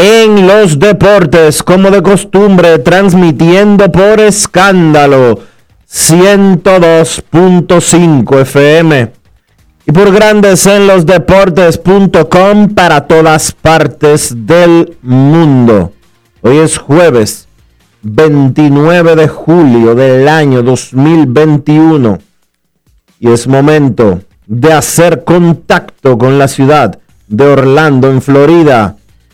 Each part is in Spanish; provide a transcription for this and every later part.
en los Deportes, como de costumbre, transmitiendo por escándalo 102.5 FM y por Grandes en los Deportes.com para todas partes del mundo. Hoy es jueves 29 de julio del año 2021 y es momento de hacer contacto con la ciudad de Orlando, en Florida,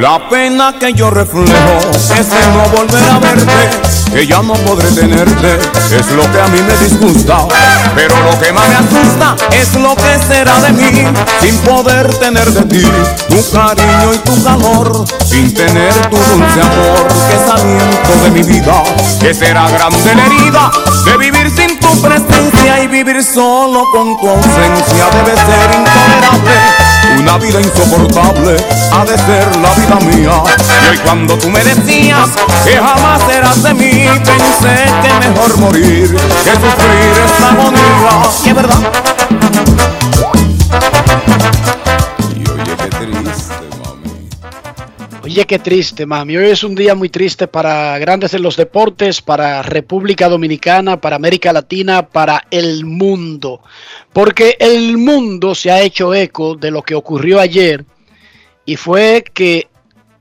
La pena que yo reflejo es el no volver a verte, que ya no podré tenerte, es lo que a mí me disgusta. Pero lo que más me asusta es lo que será de mí, sin poder tener de ti tu cariño y tu calor, sin tener tu dulce amor, que es aliento de mi vida, que será grande la herida de vivir sin tu presencia y vivir solo con tu ausencia debe ser intolerable. Una vida insoportable ha de ser la vida mía. Y hoy cuando tú me decías que jamás serás de mí, pensé que mejor morir que sufrir esta agonía. Y es verdad. Y oye qué triste, mami. Oye, qué triste, mami. Hoy es un día muy triste para grandes en los deportes, para República Dominicana, para América Latina, para el mundo. Porque el mundo se ha hecho eco de lo que ocurrió ayer y fue que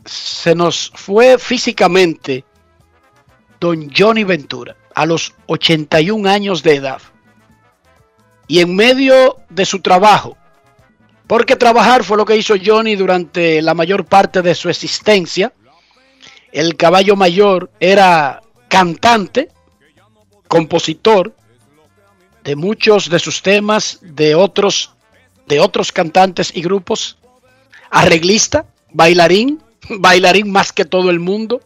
se nos fue físicamente don Johnny Ventura a los 81 años de edad. Y en medio de su trabajo, porque trabajar fue lo que hizo Johnny durante la mayor parte de su existencia. El caballo mayor era cantante, compositor de muchos de sus temas, de otros, de otros cantantes y grupos, arreglista, bailarín, bailarín más que todo el mundo,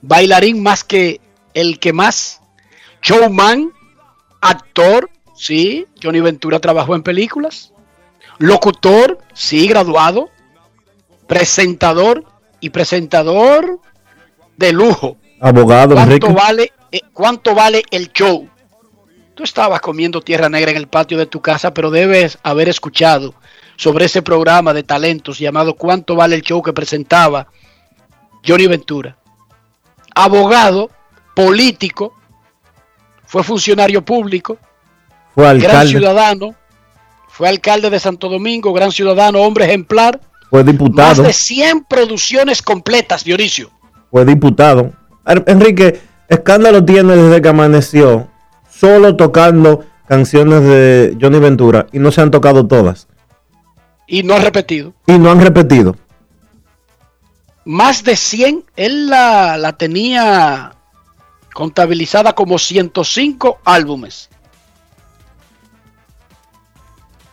bailarín más que el que más, showman, actor, sí, Johnny Ventura trabajó en películas, locutor, sí, graduado, presentador y presentador de lujo. Abogado, ¿Cuánto Enrique. vale, eh, ¿Cuánto vale el show? Tú estabas comiendo tierra negra en el patio de tu casa, pero debes haber escuchado sobre ese programa de talentos llamado ¿Cuánto vale el show que presentaba Johnny Ventura? Abogado, político, fue funcionario público, Fue gran alcalde. ciudadano, fue alcalde de Santo Domingo, gran ciudadano, hombre ejemplar, Fue Más diputado. de 100 producciones completas, Dionisio. Fue diputado. Ar- Enrique, escándalo tiene desde que amaneció, solo tocando canciones de Johnny Ventura y no se han tocado todas. Y no ha repetido. Y no han repetido. Más de 100, él la, la tenía contabilizada como 105 álbumes.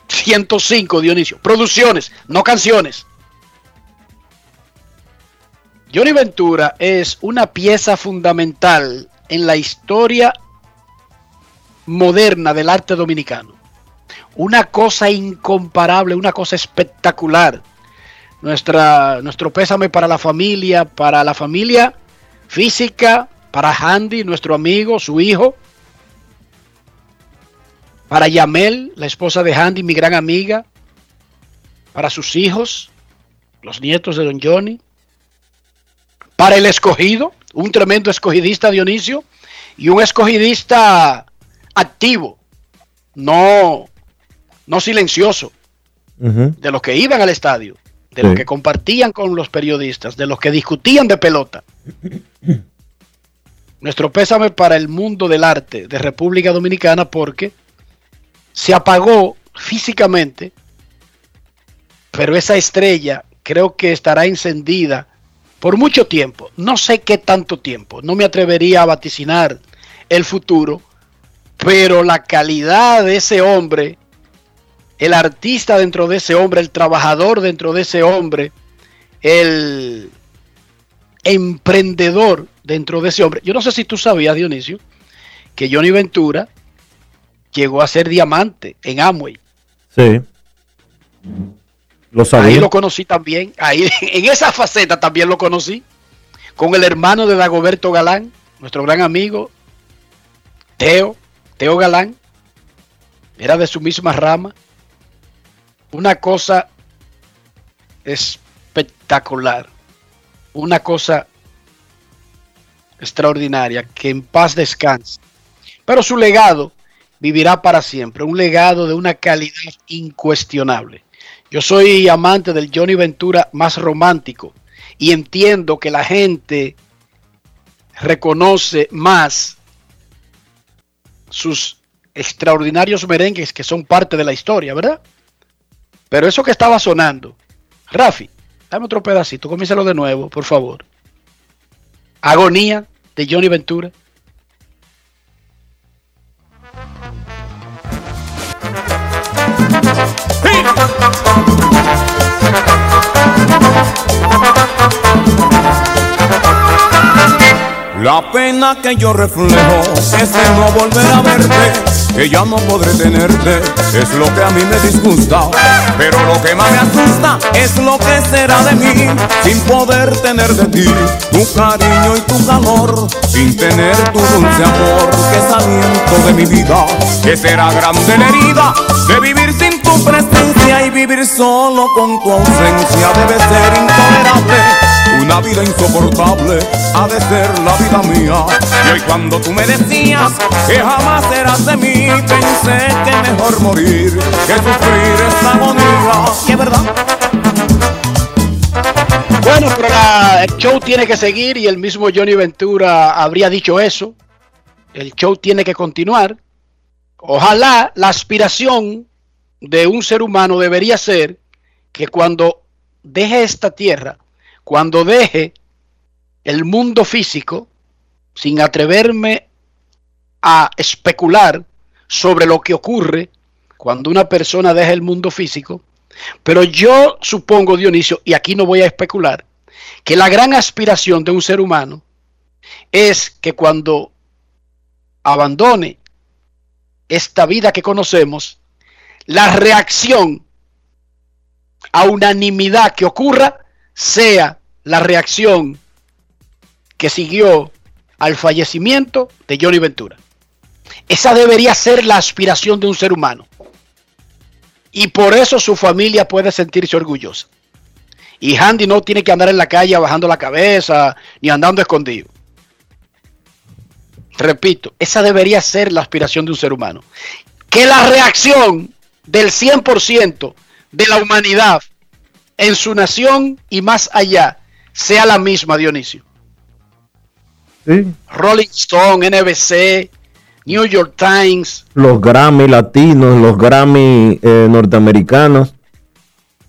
105, Dionisio. Producciones, no canciones. Johnny Ventura es una pieza fundamental en la historia moderna del arte dominicano. Una cosa incomparable, una cosa espectacular. Nuestra, nuestro pésame para la familia, para la familia física, para Handy, nuestro amigo, su hijo, para Yamel, la esposa de Handy, mi gran amiga, para sus hijos, los nietos de Don Johnny, para el escogido, un tremendo escogidista Dionisio y un escogidista activo, no, no silencioso, de los que iban al estadio, de Sí. los que compartían con los periodistas, de los que discutían de pelota. Nuestro pésame para el mundo del arte de República Dominicana porque se apagó físicamente, pero esa estrella creo que estará encendida por mucho tiempo. No sé qué tanto tiempo, no me atrevería a vaticinar el futuro, pero la calidad de ese hombre el artista dentro de ese hombre, el trabajador dentro de ese hombre, el emprendedor dentro de ese hombre. Yo no sé si tú sabías, Dionisio, que Johnny Ventura llegó a ser diamante en Amway. Sí. Lo Ahí sabía. lo conocí también, ahí en esa faceta también lo conocí, con el hermano de Dagoberto Galán, nuestro gran amigo, Teo, Teo Galán, era de su misma rama. Una cosa espectacular, una cosa extraordinaria, que en paz descanse. Pero su legado vivirá para siempre, un legado de una calidad incuestionable. Yo soy amante del Johnny Ventura más romántico y entiendo que la gente reconoce más sus extraordinarios merengues que son parte de la historia, ¿verdad? Pero eso que estaba sonando, Rafi, dame otro pedacito, comiénsalo de nuevo, por favor. Agonía de Johnny Ventura. La pena que yo reflejo es el no volver a verte, que ya no podré tenerte, es lo que a mí me disgusta. Pero lo que más me asusta es lo que será de mí, sin poder tener de ti tu cariño y tu calor, sin tener tu dulce amor, que es aliento de mi vida, que será grande la herida de vivir sin tu presencia y vivir solo con tu ausencia debe ser intolerable. Una vida insoportable ha de ser la vida mía. Y hoy cuando tú me decías que jamás serás de mí, pensé que mejor morir que sufrir esta agonía. Y es verdad. Bueno, pero la- el show tiene que seguir y el mismo Johnny Ventura habría dicho eso. El show tiene que continuar. Ojalá la aspiración de un ser humano debería ser que cuando deje esta tierra, cuando deje el mundo físico, sin atreverme a especular sobre lo que ocurre cuando una persona deja el mundo físico, pero yo supongo, Dionisio, y aquí no voy a especular, que la gran aspiración de un ser humano es que cuando abandone esta vida que conocemos, la reacción a unanimidad que ocurra sea la reacción que siguió al fallecimiento de Johnny Ventura. Esa debería ser la aspiración de un ser humano. Y por eso su familia puede sentirse orgullosa. Y Handy no tiene que andar en la calle bajando la cabeza ni andando escondido. Repito, esa debería ser la aspiración de un ser humano. Que la reacción del 100% de la humanidad en su nación y más allá sea la misma, Dionisio. Sí. Rolling Stone, NBC, New York Times, Los Grammy latinos, los Grammy eh, norteamericanos.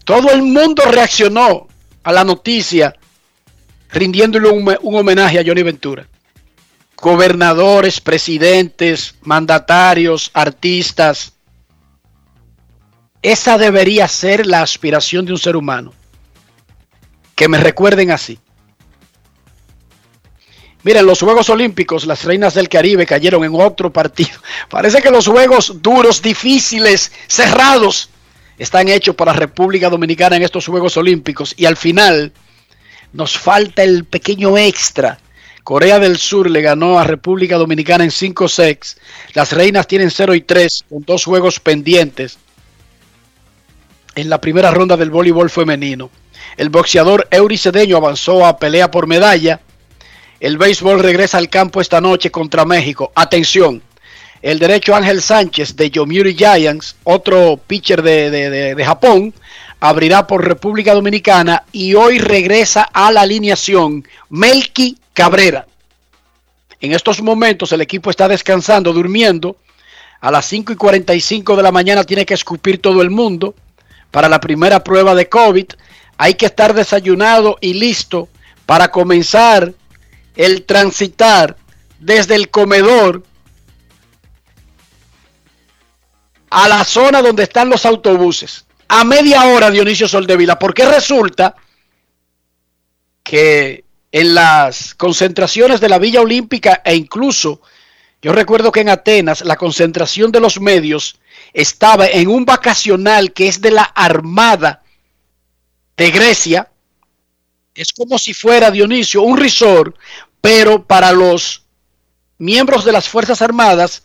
todo el mundo reaccionó a la noticia rindiéndole un, un homenaje a Johnny Ventura. Gobernadores, presidentes, mandatarios, artistas. Esa debería ser la aspiración de un ser humano. Que me recuerden así. Miren, los Juegos Olímpicos, las reinas del Caribe cayeron en otro partido. Parece que los juegos duros, difíciles, cerrados, están hechos para República Dominicana en estos Juegos Olímpicos. Y al final nos falta el pequeño extra. Corea del Sur le ganó a República Dominicana en 5 sets. Las reinas tienen 0 y 3 con dos juegos pendientes en la primera ronda del voleibol femenino. El boxeador Eury Cedeño avanzó a pelea por medalla. El béisbol regresa al campo esta noche contra México. Atención, el derecho Ángel Sánchez de Yomiuri Giants, otro pitcher de, de- de- de Japón, abrirá por República Dominicana y hoy regresa a la alineación Melky Cabrera. En estos momentos el equipo está descansando, durmiendo. A las 5 y 45 de la mañana tiene que escupir todo el mundo para la primera prueba de COVID. Hay que estar desayunado y listo para comenzar el transitar desde el comedor a la zona donde están los autobuses. A media hora, Dionisio Soldevila, porque resulta que en las concentraciones de la Villa Olímpica e incluso yo recuerdo que en Atenas la concentración de los medios estaba en un vacacional que es de la Armada de Grecia. Es como si fuera Dionisio, un resort, pero para los miembros de las Fuerzas Armadas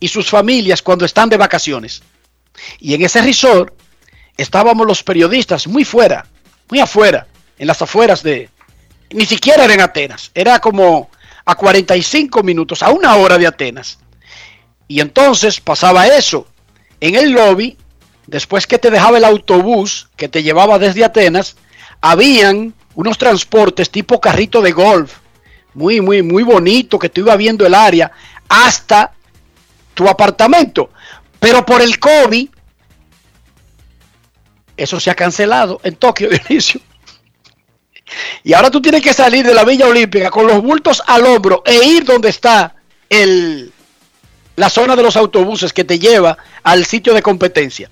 y sus familias cuando están de vacaciones. Y en ese resort estábamos los periodistas muy fuera, muy afuera, en las afueras de... Ni siquiera era en Atenas, era como a 45 minutos, a una hora de Atenas. Y entonces pasaba eso. En el lobby, después que te dejaba el autobús que te llevaba desde Atenas, habían unos transportes tipo carrito de golf, muy, muy, muy bonito, que tú ibas viendo el área hasta tu apartamento. Pero por el COVID, eso se ha cancelado en Tokio, Dionisio. Y ahora tú tienes que salir de la Villa Olímpica con los bultos al hombro e ir donde está el, la zona de los autobuses que te lleva al sitio de competencia.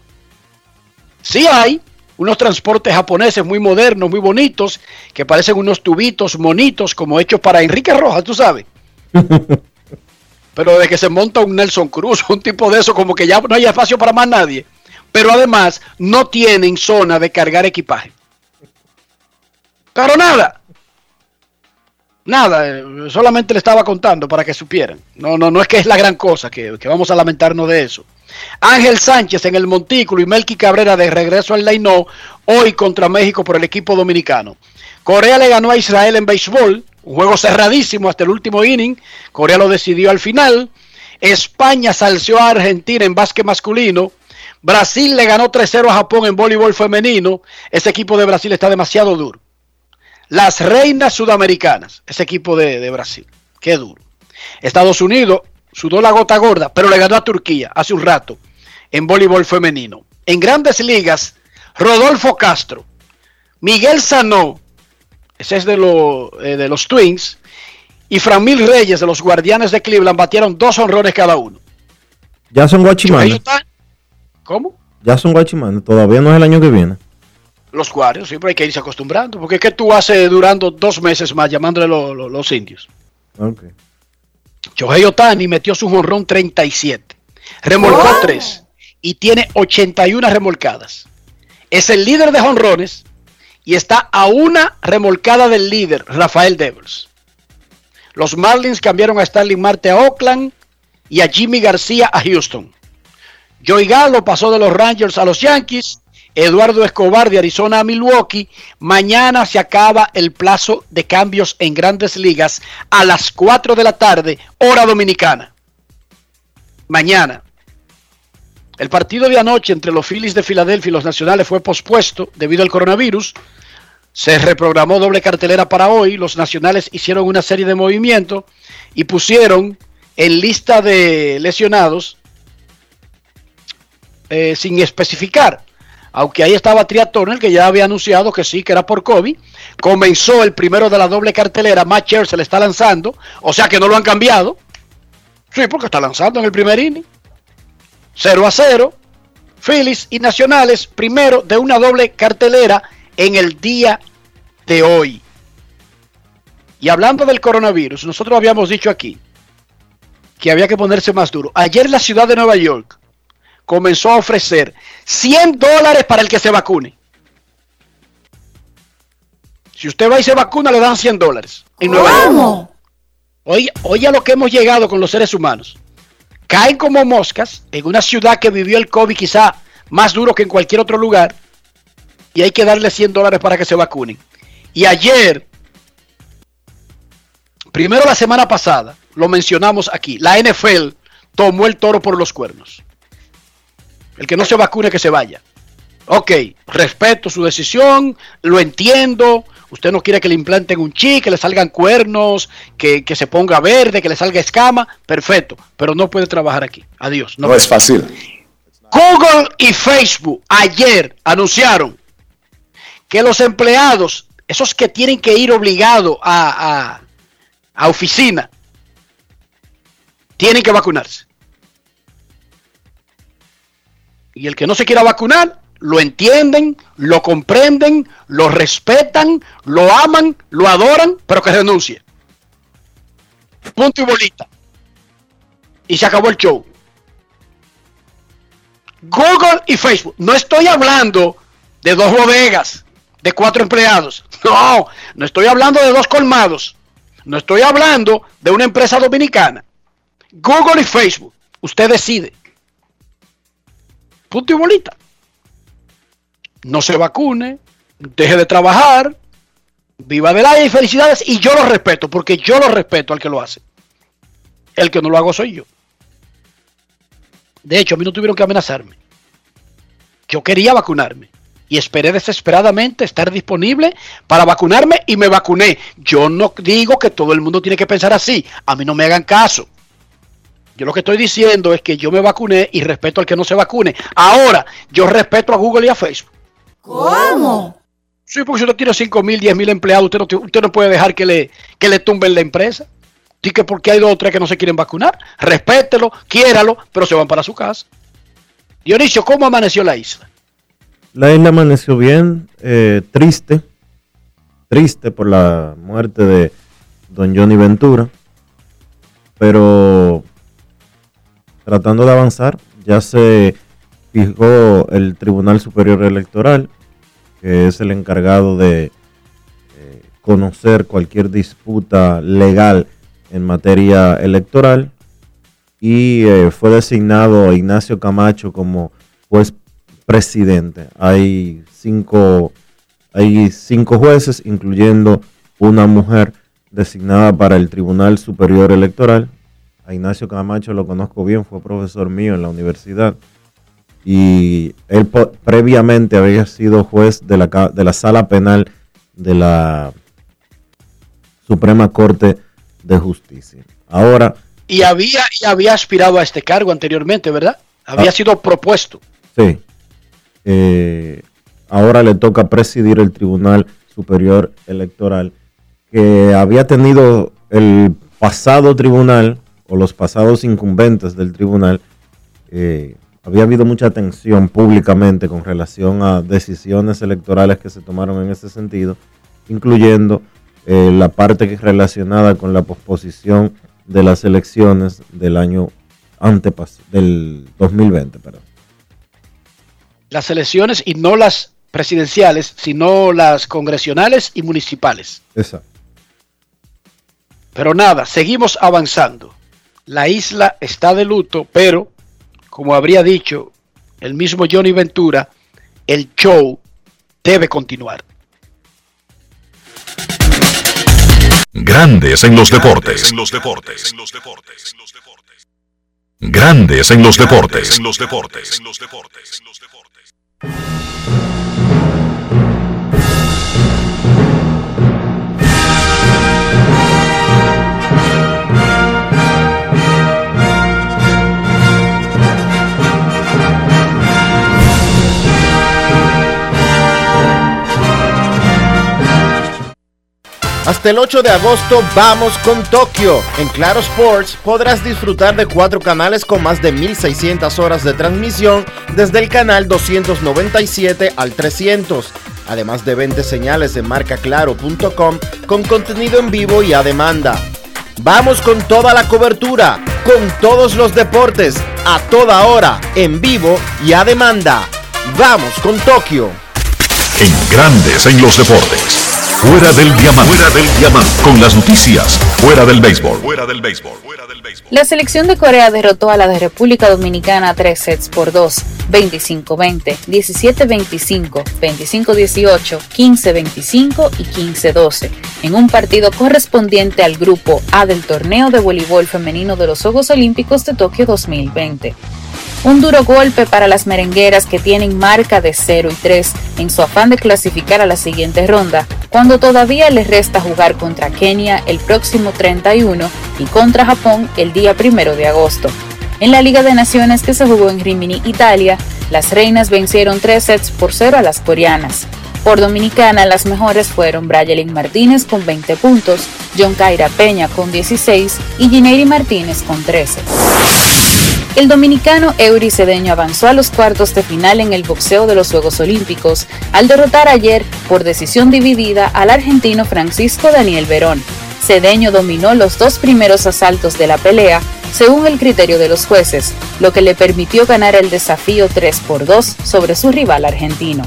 Sí hay unos transportes japoneses muy modernos, muy bonitos, que parecen unos tubitos monitos como hechos para Enrique Rojas, tú sabes. Pero de que se monta un Nelson Cruz, un tipo de eso, como que ya no hay espacio para más nadie. Pero además no tienen zona de cargar equipaje. Pero nada. Nada, eh, solamente le estaba contando para que supieran. No, no, no es que es la gran cosa, que, que vamos a lamentarnos de eso. Ángel Sánchez en el Montículo y Melqui Cabrera de regreso al Lainó hoy contra México por el equipo dominicano. Corea le ganó a Israel en béisbol, un juego cerradísimo hasta el último inning. Corea lo decidió al final. España salció a Argentina en básquet masculino. Brasil le ganó 3-0 a Japón en voleibol femenino. Ese equipo de Brasil está demasiado duro. Las reinas sudamericanas, ese equipo de, de Brasil, qué duro. Estados Unidos sudó la gota gorda, pero le ganó a Turquía hace un rato en voleibol femenino. En grandes ligas, Rodolfo Castro, Miguel Sanó, ese es de, lo- eh, de los Twins, y Framil Reyes de los Guardianes de Cleveland batieron dos honrones cada uno. Ya son guachimanes. ¿Cómo? Ya son guachimanes. Todavía no es el año que viene. Los Guardianes, siempre hay que irse acostumbrando, porque es que tú haces durando dos meses más llamándole lo- lo- los indios. Ok. Shohei Otani metió su jonrón 37, remolcó 3 y tiene 81 remolcadas. Es el líder de jonrones y está a una remolcada del líder, Rafael Devers. Los Marlins cambiaron a Stanley Marte a Oakland y a Jimmy García a Houston. Joey Gallo pasó de los Rangers a los Yankees. Eduardo Escobar de Arizona a Milwaukee. Mañana se acaba el plazo de cambios en grandes ligas a las 4 de la tarde, hora dominicana. Mañana. El partido de anoche entre los Phillies de Filadelfia y los Nacionales fue pospuesto debido al coronavirus. Se reprogramó doble cartelera para hoy. Los Nacionales hicieron una serie de movimientos y pusieron en lista de lesionados eh, sin especificar. Aunque ahí estaba Tria Turner, que ya había anunciado que sí, que era por COVID. Comenzó el primero de la doble cartelera. Matt se le está lanzando. O sea que no lo han cambiado. Sí, porque está lanzando en el primer inning. 0 a 0. Phillies y Nacionales, primero de una doble cartelera en el día de hoy. Y hablando del coronavirus, nosotros habíamos dicho aquí que había que ponerse más duro. Ayer la ciudad de Nueva York comenzó a ofrecer 100 dólares para el que se vacune. Si usted va y se vacuna, le dan 100 dólares. En Nueva York. Oye, oye a lo que hemos llegado con los seres humanos caen como moscas en una ciudad que vivió el COVID quizá más duro que en cualquier otro lugar y hay que darle 100 dólares para que se vacunen. Y ayer, primero la semana pasada, lo mencionamos aquí, la NFL tomó el toro por los cuernos. El que no se vacune, que se vaya. Ok, respeto su decisión, lo entiendo, Usted no quiere que le implanten un chip, que le salgan cuernos, que, se ponga verde, que le salga escama. Perfecto, pero no puede trabajar aquí. Adiós. No, es fácil. Google y Facebook ayer anunciaron que los empleados, esos que tienen que ir obligados a, a, a oficina, tienen que vacunarse. Y el que no se quiera vacunar, lo entienden, lo comprenden, lo respetan, lo aman, lo adoran, pero que renuncie. Punto y bolita. Y se acabó el show. Google y Facebook. No estoy hablando de dos bodegas, de cuatro empleados. No, no estoy hablando de dos colmados. No estoy hablando de una empresa dominicana. Google y Facebook. Usted decide. Punto y bolita no se vacune, deje de trabajar, viva del aire y felicidades. Y yo lo respeto, porque yo lo respeto al que lo hace. El que no lo hago soy yo. De hecho, a mí no tuvieron que amenazarme. Yo quería vacunarme y esperé desesperadamente estar disponible para vacunarme y me vacuné. Yo no digo que todo el mundo tiene que pensar así. A mí no me hagan caso. Yo lo que estoy diciendo es que yo me vacuné y respeto al que no se vacune. Ahora, yo respeto a Google y a Facebook. ¿Cómo? Sí, porque si usted tiene 5 mil, 10 mil empleados, usted no, usted no puede dejar que le, que le tumben la empresa. Sí que porque hay dos o tres que no se quieren vacunar. Respételo, quiéralo, pero se van para su casa. Dionisio, ¿cómo amaneció la isla? La isla amaneció bien, eh, triste, triste por la muerte de don Johnny Ventura, pero tratando de avanzar, ya se fijó el Tribunal Superior Electoral que es el encargado de eh, conocer cualquier disputa legal en materia electoral y eh, fue designado Ignacio Camacho como juez presidente. Hay cinco, hay cinco jueces, incluyendo una mujer designada para el Tribunal Superior Electoral. A Ignacio Camacho lo conozco bien, fue profesor mío en la universidad y él previamente había sido juez de la, de la sala penal de la Suprema Corte de Justicia. Ahora... Y había, y había aspirado a este cargo anteriormente, ¿verdad? Había ah. sido propuesto. Sí. Eh, ahora le toca presidir el Tribunal Superior Electoral, que había tenido el pasado tribunal o los pasados incumbentes del tribunal eh, había habido mucha tensión públicamente con relación a decisiones electorales que se tomaron en ese sentido, incluyendo eh, la parte relacionada con la posposición de las elecciones del año antepas del 2020. Perdón. Las elecciones y no las presidenciales, sino las congresionales y municipales. Exacto. Pero nada, seguimos avanzando. La isla está de luto, pero como habría dicho el mismo Johnny Ventura, el show debe continuar. Grandes en los deportes. En los deportes. Grandes en los deportes. En los deportes. Hasta el 8 de agosto vamos con Tokio. En Claro Sports podrás disfrutar de cuatro canales con más de 1600 horas de transmisión desde el canal 297 al 300. Además de 20 señales en marcaclaro.com con contenido en vivo y a demanda. Vamos con toda la cobertura, con todos los deportes, a toda hora, en vivo y a demanda. Vamos con Tokio. En grandes en los deportes. Fuera del diamante. Fuera del diamante. Con las noticias. Fuera del béisbol. Fuera del béisbol. La selección de Corea derrotó a la de República Dominicana tres sets por 2, 25-20, 17-25, 25-18, 15-25 y 15-12, en un partido correspondiente al grupo A del torneo de voleibol femenino de los Juegos Olímpicos de Tokio 2020. Un duro golpe para las merengueras que tienen marca de 0 y 3 en su afán de clasificar a la siguiente ronda, cuando todavía les resta jugar contra Kenia el próximo 31 y contra Japón el día 1 de agosto. En la Liga de Naciones que se jugó en Rimini, Italia, las reinas vencieron 3 sets por 0 a las coreanas. Por Dominicana, las mejores fueron Brayelin Martínez con 20 puntos, John Caira Peña con 16 y Gineiri Martínez con 13. El dominicano Eury Cedeño avanzó a los cuartos de final en el boxeo de los Juegos Olímpicos al derrotar ayer por decisión dividida al argentino Francisco Daniel Verón. Cedeño dominó los dos primeros asaltos de la pelea según el criterio de los jueces, lo que le permitió ganar el desafío 3 por 2 sobre su rival argentino.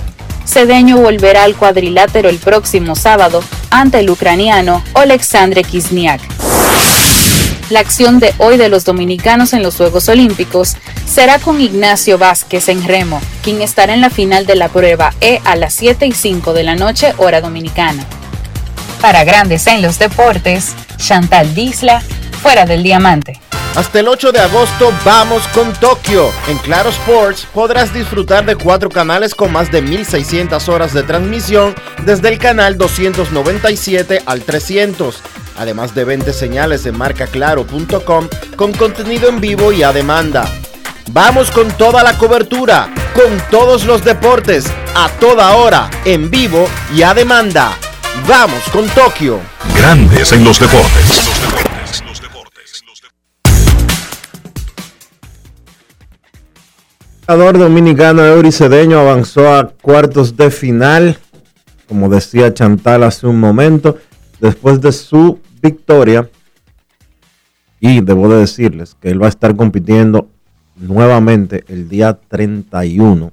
Cedeño volverá al cuadrilátero el próximo sábado ante el ucraniano Oleksandr Kizniak. La acción de hoy de los dominicanos en los Juegos Olímpicos será con Ignacio Vázquez en remo, quien estará en la final de la prueba E a las 7 y 5 de la noche hora dominicana. Para grandes en los deportes, Chantal Disla, fuera del diamante. Hasta el 8 de agosto vamos con Tokio. En Claro Sports podrás disfrutar de cuatro canales con más de 1600 horas de transmisión desde el canal 297 al 300 además de 20 señales en marcaclaro.com con contenido en vivo y a demanda. Vamos con toda la cobertura, con todos los deportes, a toda hora, en vivo y a demanda. Vamos con Tokio. Grandes en los deportes. El jugador dominicano Eury Cedeño avanzó a cuartos de final, como decía Chantal hace un momento, después de su victoria. Y debo de decirles que él va a estar compitiendo nuevamente el día 31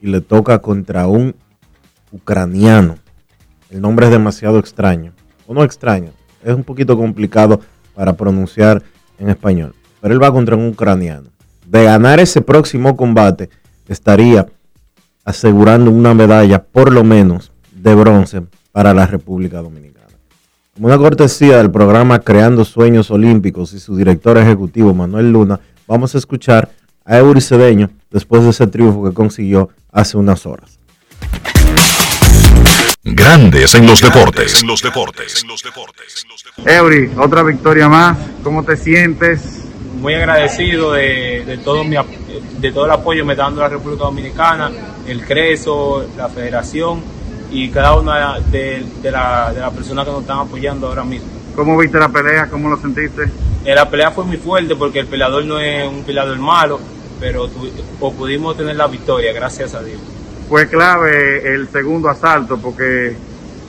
y le toca contra un ucraniano. El nombre es demasiado extraño. O no extraño, es un poquito complicado para pronunciar en español. Pero él va contra un ucraniano. De ganar ese próximo combate, estaría asegurando una medalla, por lo menos, de bronce para la República Dominicana. Como una cortesía del programa Creando Sueños Olímpicos y su director ejecutivo Manuel Luna, vamos a escuchar a Eury Cedeño después de ese triunfo que consiguió hace unas horas. Grandes en los deportes. En los deportes. Eury, otra victoria más. ¿Cómo te sientes? Muy agradecido de, todo mi, de todo el apoyo que me está dando la República Dominicana, el CRESO, la Federación y cada una de, de las la personas que nos están apoyando ahora mismo. ¿Cómo viste la pelea? ¿Cómo lo sentiste? Eh, la pelea fue muy fuerte porque el peleador no es un peleador malo, pero pudimos tener la victoria, gracias a Dios. Fue clave el segundo asalto porque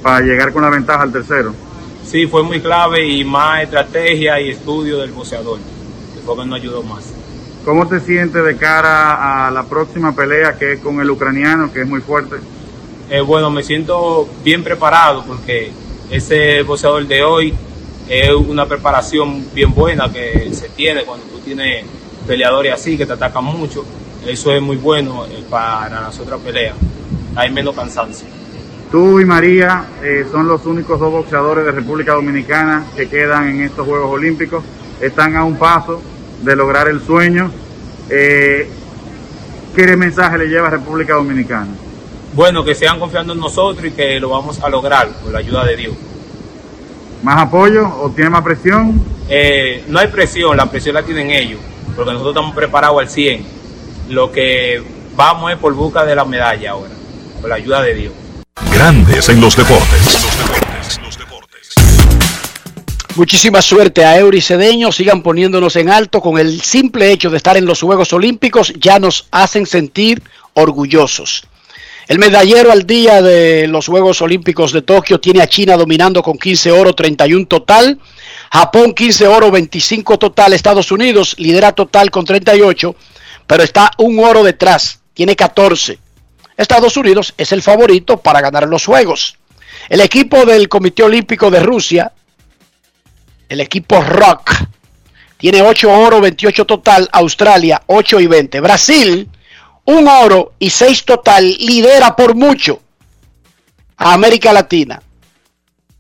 para llegar con la ventaja al tercero. Sí, fue muy clave y más estrategia y estudio del boxeador, que fue que nos ayudó más. ¿Cómo te sientes de cara a la próxima pelea que es con el ucraniano, que es muy fuerte? Eh, bueno, me siento bien preparado porque ese boxeador de hoy es una preparación bien buena que se tiene cuando tú tienes peleadores así que te atacan mucho. Eso es muy bueno eh, para las otras peleas. Hay menos cansancio. Tú y María eh, son los únicos dos boxeadores de República Dominicana que quedan en estos Juegos Olímpicos. Están a un paso de lograr el sueño. ¿Qué mensaje le lleva a República Dominicana? Bueno, que sean confiando en nosotros y que lo vamos a lograr con la ayuda de Dios. ¿Más apoyo o tiene más presión? Eh, no hay presión, la presión la tienen ellos, porque nosotros estamos preparados al 100. Lo que vamos es por busca de la medalla ahora, con la ayuda de Dios. Grandes en los deportes. Muchísima suerte a Eury Cedeño, sigan poniéndonos en alto con el simple hecho de estar en los Juegos Olímpicos, ya nos hacen sentir orgullosos. El medallero al día de los Juegos Olímpicos de Tokio tiene a China dominando con 15 oro, 31 total. Japón 15 oro, 25 total. Estados Unidos lidera total con 38, pero está un oro detrás, tiene 14. Estados Unidos es el favorito para ganar los Juegos. El equipo del Comité Olímpico de Rusia, el equipo Rock, tiene 8 oro, 28 total. Australia 8 y 20. Brasil un oro y seis total, lidera por mucho a América Latina.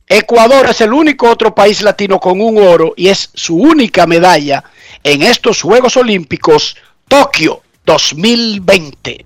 Ecuador es el único otro país latino con un oro y es su única medalla en estos Juegos Olímpicos Tokio 2020.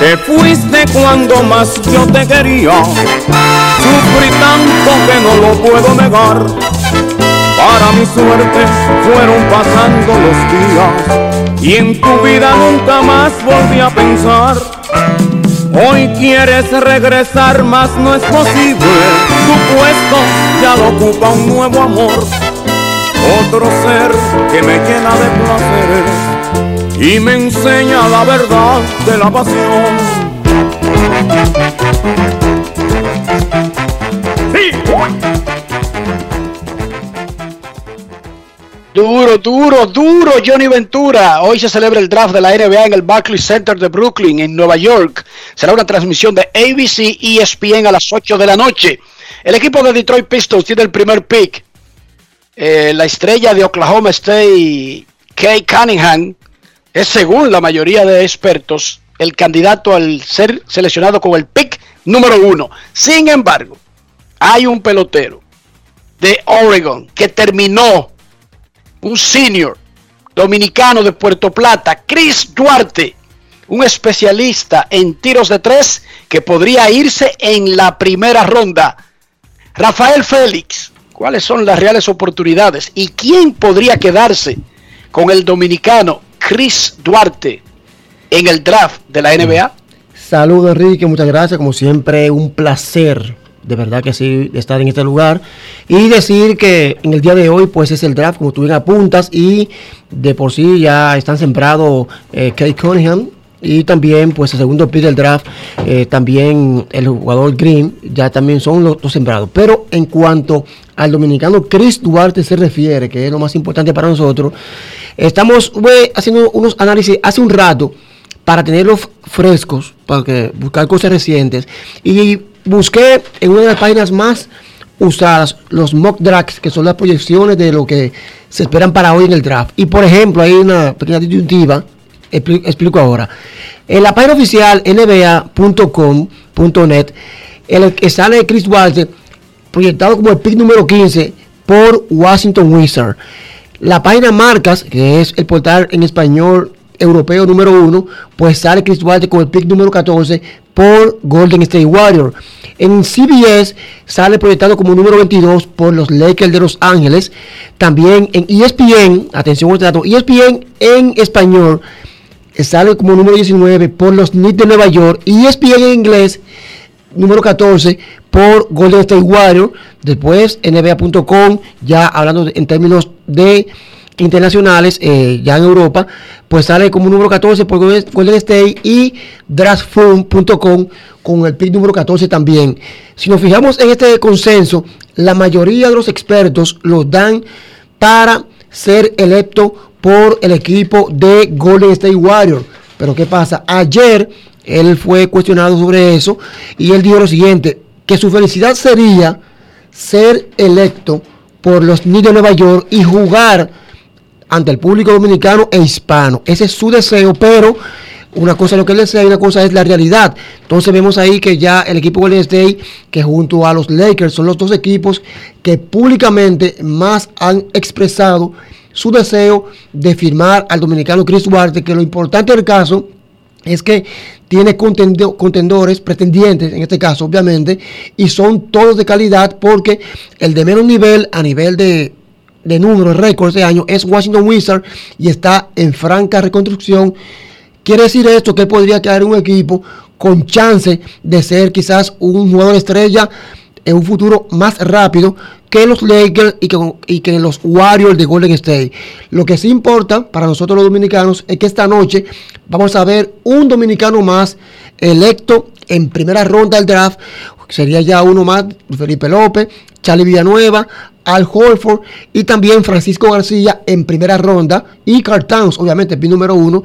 Te fuiste cuando más yo te quería, sufrí tanto que no lo puedo negar. Para mi suerte fueron pasando los días y en tu vida nunca más volví a pensar. Hoy quieres regresar, mas no es posible. Tu puesto ya lo ocupa un nuevo amor. Otro ser que me llena de placeres y me enseña la verdad de la pasión. Duro, duro, duro, Johnny Ventura. Hoy se celebra el draft de la NBA en el Barclays Center de Brooklyn, en Nueva York. Será una transmisión de ABC ESPN a las 8 de la noche. El equipo de Detroit Pistons tiene el primer pick. Eh, la estrella de Oklahoma State, Kay Cunningham, es según la mayoría de expertos el candidato al ser seleccionado con el pick número uno. Sin embargo, hay un pelotero de Oregon que terminó un senior dominicano de Puerto Plata, Chris Duarte, un especialista en tiros de tres que podría irse en la primera ronda. Rafael Félix, ¿cuáles son las reales oportunidades? ¿Y quién podría quedarse con el dominicano Chris Duarte en el draft de la NBA? Saludos Enrique, muchas gracias, como siempre un placer de verdad que sí, estar en este lugar. Y decir que en el día de hoy, pues es el draft, como tú bien apuntas, y de por sí ya están sembrados eh, Kate Cunningham. Y también, pues el segundo pick del draft, eh, también el jugador Green, ya también son los, los sembrados. Pero en cuanto al dominicano Chris Duarte se refiere, que es lo más importante para nosotros, estamos haciendo unos análisis hace un rato para tenerlos frescos, para que buscar cosas recientes. Y busqué en una de las páginas más usadas los mock drafts, que son las proyecciones de lo que se esperan para hoy en el draft. Y por ejemplo, hay una pequeña disyuntiva, explico, explico ahora. En la página oficial nba.com.net, el que sale Chris Walter, proyectado como el pick número 15 por Washington Wizards. La página Marcas, que es el portal en español europeo número uno, pues sale Chris Duarte con el pick número 14 por Golden State Warriors. En CBS sale proyectado como número 22 por los Lakers de Los Ángeles. También en ESPN, atención a este dato, ESPN en español sale como número 19 por los Knicks de Nueva York. ESPN en inglés, número 14 por Golden State Warriors. Después NBA.com, ya hablando en términos de internacionales eh, ya en Europa, pues sale como número 14 por Golden State y draftfund.com con el pick número 14 también. Si nos fijamos en este consenso, la mayoría de los expertos los dan para ser electo por el equipo de Golden State Warriors. Pero ¿qué pasa? Ayer Él fue cuestionado sobre eso y él dijo lo siguiente, que su felicidad sería ser electo por los Knicks de Nueva York y jugar ante el público dominicano e hispano. Ese es su deseo, pero una cosa es lo que él desea y una cosa es la realidad. Entonces vemos ahí que ya el equipo Golden State, que junto a los Lakers son los dos equipos que públicamente más han expresado su deseo de firmar al dominicano Chris Duarte, que lo importante del caso es que tiene contendores, pretendientes, en este caso obviamente, y son todos de calidad porque el de menos nivel a nivel de, de números, récords de año, es Washington Wizards y está en franca reconstrucción. Quiere decir esto que podría quedar un equipo con chance de ser quizás un jugador estrella en un futuro más rápido que los Lakers y que, y que, los Warriors de Golden State. Lo que sí importa para nosotros los dominicanos es que esta noche vamos a ver un dominicano más electo en primera ronda del draft. Sería ya uno más, Felipe López, Charlie Villanueva, Al Holford y también Francisco García en primera ronda y Carl obviamente, el número uno.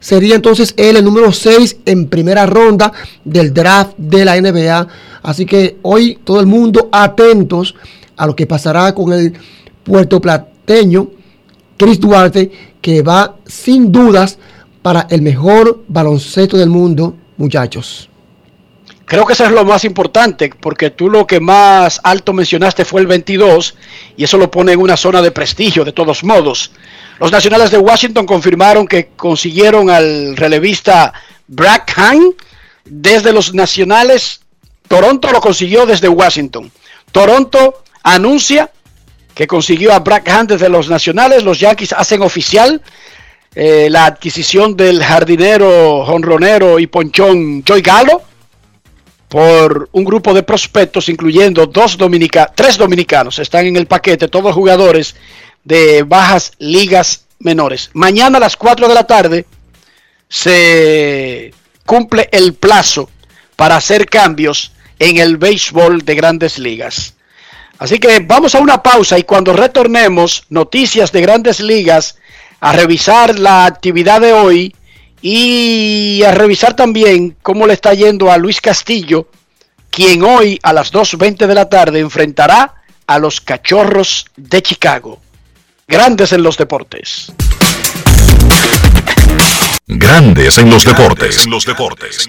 Sería entonces él el número 6 en primera ronda del draft de la NBA. Así que hoy todo el mundo atentos a lo que pasará con el puertoplateño Chris Duarte, que va sin dudas para el mejor baloncesto del mundo, muchachos. Creo que eso es lo más importante, porque tú lo que más alto mencionaste fue el 22, y eso lo pone en una zona de prestigio, de todos modos. Los nacionales de Washington confirmaron que consiguieron al relevista Hine desde los nacionales. Toronto lo consiguió desde Washington. Toronto anuncia que consiguió a Hine desde los nacionales. Los Yankees hacen oficial eh, la adquisición del jardinero, jonronero y ponchón Joy Galo por un grupo de prospectos, incluyendo dos dominica tres dominicanos. Están en el paquete, todos jugadores de bajas ligas menores. Mañana a las 4 de la tarde se cumple el plazo para hacer cambios en el béisbol de grandes ligas. Así que vamos a una pausa y cuando retornemos, noticias de grandes ligas, a revisar la actividad de hoy y a revisar también cómo le está yendo a Luis Castillo, quien hoy a las 2.20 de la tarde enfrentará a los Cachorros de Chicago. Grandes en los deportes. Grandes en los deportes. En los deportes.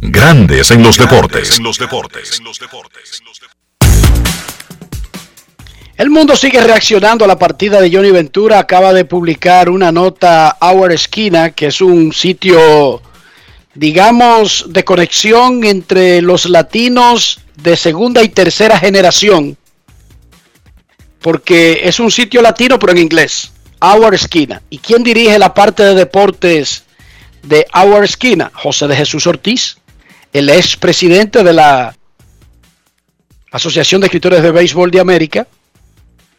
Grandes en los deportes. El mundo sigue reaccionando a la partida de Johnny Ventura. Acaba de publicar una nota Our Esquina, que es un sitio, digamos, de conexión entre los latinos de segunda y tercera generación. Porque es un sitio latino, pero en inglés. Our Esquina. ¿Y quién dirige la parte de deportes de Our Esquina? José de Jesús Ortiz el ex presidente de la Asociación de Escritores de Béisbol de América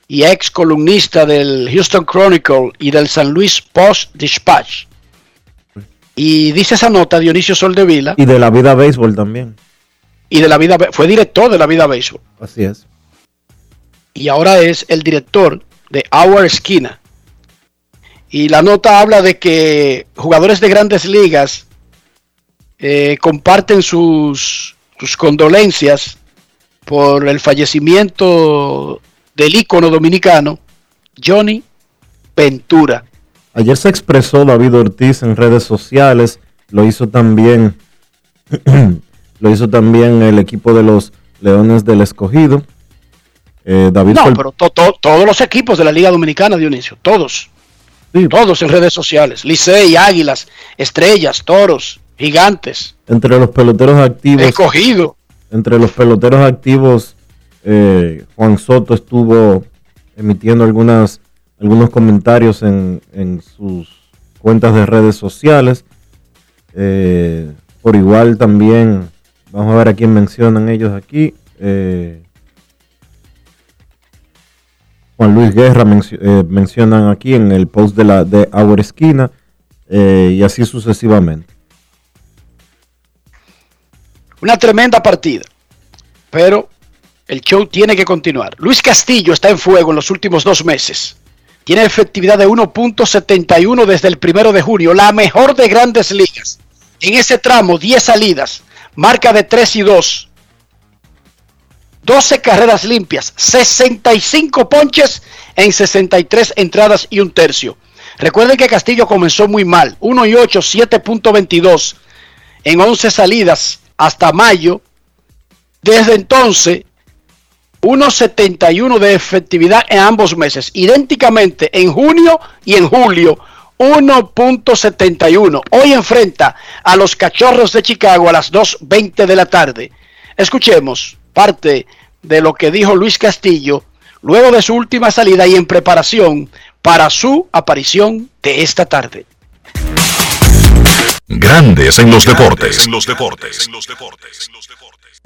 y ex columnista del Houston Chronicle y del San Luis Post Dispatch. Y dice esa nota Dionisio Soldevila. Y de la vida béisbol también. Y de la vida, fue director de la vida béisbol. Así es. Y ahora es el director de Our Esquina. Y la nota habla de que jugadores de grandes ligas eh, comparten sus, sus condolencias por el fallecimiento del ícono dominicano, Johnny Ventura. Ayer se expresó David Ortiz en redes sociales, lo hizo también, lo hizo también el equipo de los Leones del Escogido. Eh, David no, pero todos los equipos de la Liga Dominicana, Dionisio, todos. Todos en redes sociales. Licey, Águilas, Estrellas, Toros, Gigantes. Entre los peloteros activos. Escogido. Entre los peloteros activos, eh, Juan Soto estuvo emitiendo algunas, algunos comentarios en, sus cuentas de redes sociales. Eh, por igual también, vamos a ver a quién mencionan ellos aquí. Eh, Juan Luis Guerra mencionan aquí en el post de la de Our Esquina y así sucesivamente. Una tremenda partida, pero el show tiene que continuar. Luis Castillo está en fuego en los últimos dos meses. Tiene efectividad de 1.71 desde el primero de junio, la mejor de grandes ligas. En ese tramo, 10 salidas, marca de 3 y 2. 12 carreras limpias, 65 ponches en 63 entradas y un tercio. Recuerden que Castillo comenzó muy mal, 1 y 8, 7.22 en 11 salidas hasta mayo. Desde entonces, 1.71 de efectividad en ambos meses, idénticamente en junio y en julio. 1.71. Hoy enfrenta a los Cachorros de Chicago a las 2.20 de la tarde. Escuchemos parte de lo que dijo Luis Castillo luego de su última salida y en preparación para su aparición de esta tarde. Grandes en los deportes. En los deportes.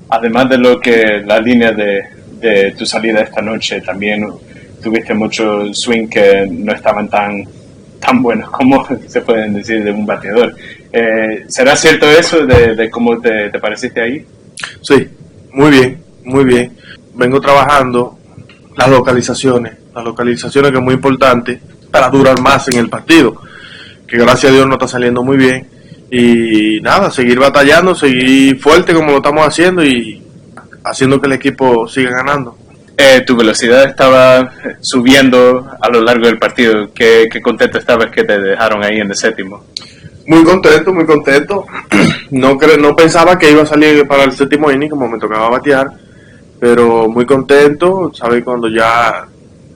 Además de lo que la línea de, de tu salida esta noche también tuviste mucho swing que no estaban tan, tan buenos como se pueden decir de un bateador. Eh, ¿Será cierto eso de, cómo te, te, pareciste ahí? Sí, muy bien, muy bien. Vengo trabajando las localizaciones, las localizaciones que es muy importante para durar más en el partido, que gracias a Dios no está saliendo muy bien. Y nada, seguir batallando, seguir fuerte como lo estamos haciendo y haciendo que el equipo siga ganando. Eh, tu velocidad estaba subiendo a lo largo del partido. ¿Qué, contento estabas que te dejaron ahí en el séptimo? Muy contento, muy contento. No, no pensaba que iba a salir para el séptimo inning como me tocaba batear, pero muy contento. Sabes cuando ya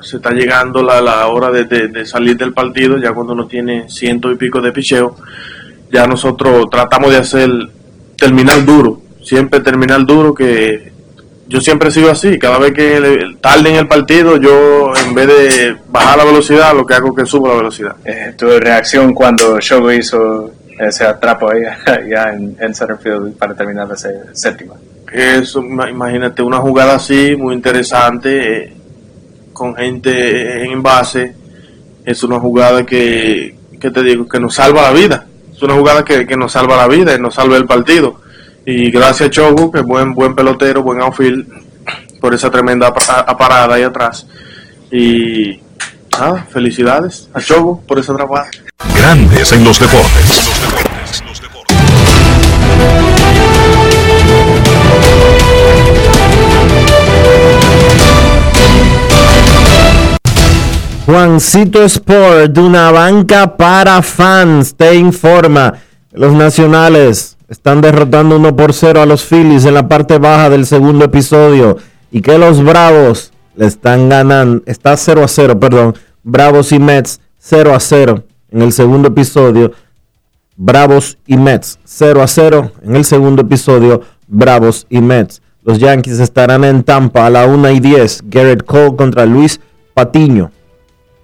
se está llegando la, la hora de, de, salir del partido, ya cuando uno tiene ciento y pico de picheo, ya nosotros tratamos de hacer terminar duro, siempre terminar duro que yo siempre sigo así. Cada vez que tarde en el partido, yo en vez de bajar la velocidad, lo que hago es que subo la velocidad. Eh, tu reacción cuando Shogo hizo ese atrapo ahí ya en, en field para terminar ese séptima. Eso, imagínate una jugada así, muy interesante, eh, con gente en base. Es una jugada que, que te digo, que nos salva la vida. Es una jugada que, que nos salva la vida y nos salva el partido y gracias Chogu, que es buen, buen pelotero, buen outfield, por esa tremenda parada ahí atrás. Y nada, felicidades a Chogu por esa trabajo. Grandes en los deportes. Juancito Sport, de una banca para fans, te informa. Los nacionales están derrotando 1 por 0 a los Phillies en la parte baja del segundo episodio. Y que los Bravos le están ganando. Está 0 a 0, perdón. Bravos y Mets 0 a 0 en el segundo episodio. Bravos y Mets 0 a 0 en el segundo episodio. Bravos y Mets. Los Yankees estarán en Tampa a la 1 y 10. Garrett Cole contra Luis Patiño.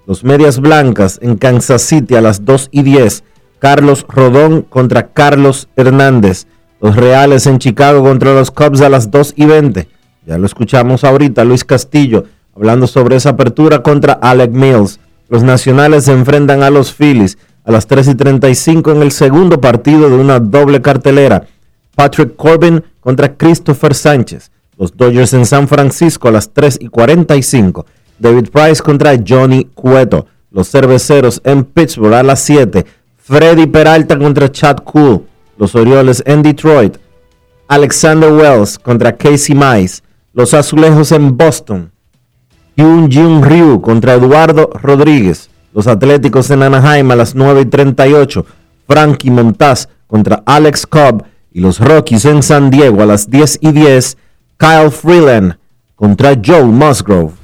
Los Medias Blancas en Kansas City a las 2 y 10. Carlos Rodón contra Carlos Hernández. Los Reales en Chicago contra los Cubs a las 2 y 20. Ya lo escuchamos ahorita, Luis Castillo, hablando sobre esa apertura contra Alec Mills. Los Nacionales se enfrentan a los Phillies a las 3 y 35 en el segundo partido de una doble cartelera. Patrick Corbin contra Christopher Sánchez. Los Dodgers en San Francisco a las 3 y 45. David Price contra Johnny Cueto. Los Cerveceros en Pittsburgh a las 7. Freddy Peralta contra Chad Cool. Los Orioles en Detroit. Alexander Wells contra Casey Mize. Los Azulejos en Boston. Hyun Jun Ryu contra Eduardo Rodríguez. Los Atléticos en Anaheim a las 9 y 38. Frankie Montaz contra Alex Cobb. Y los Rockies en San Diego a las 10 y 10. Kyle Freeland contra Joe Musgrove.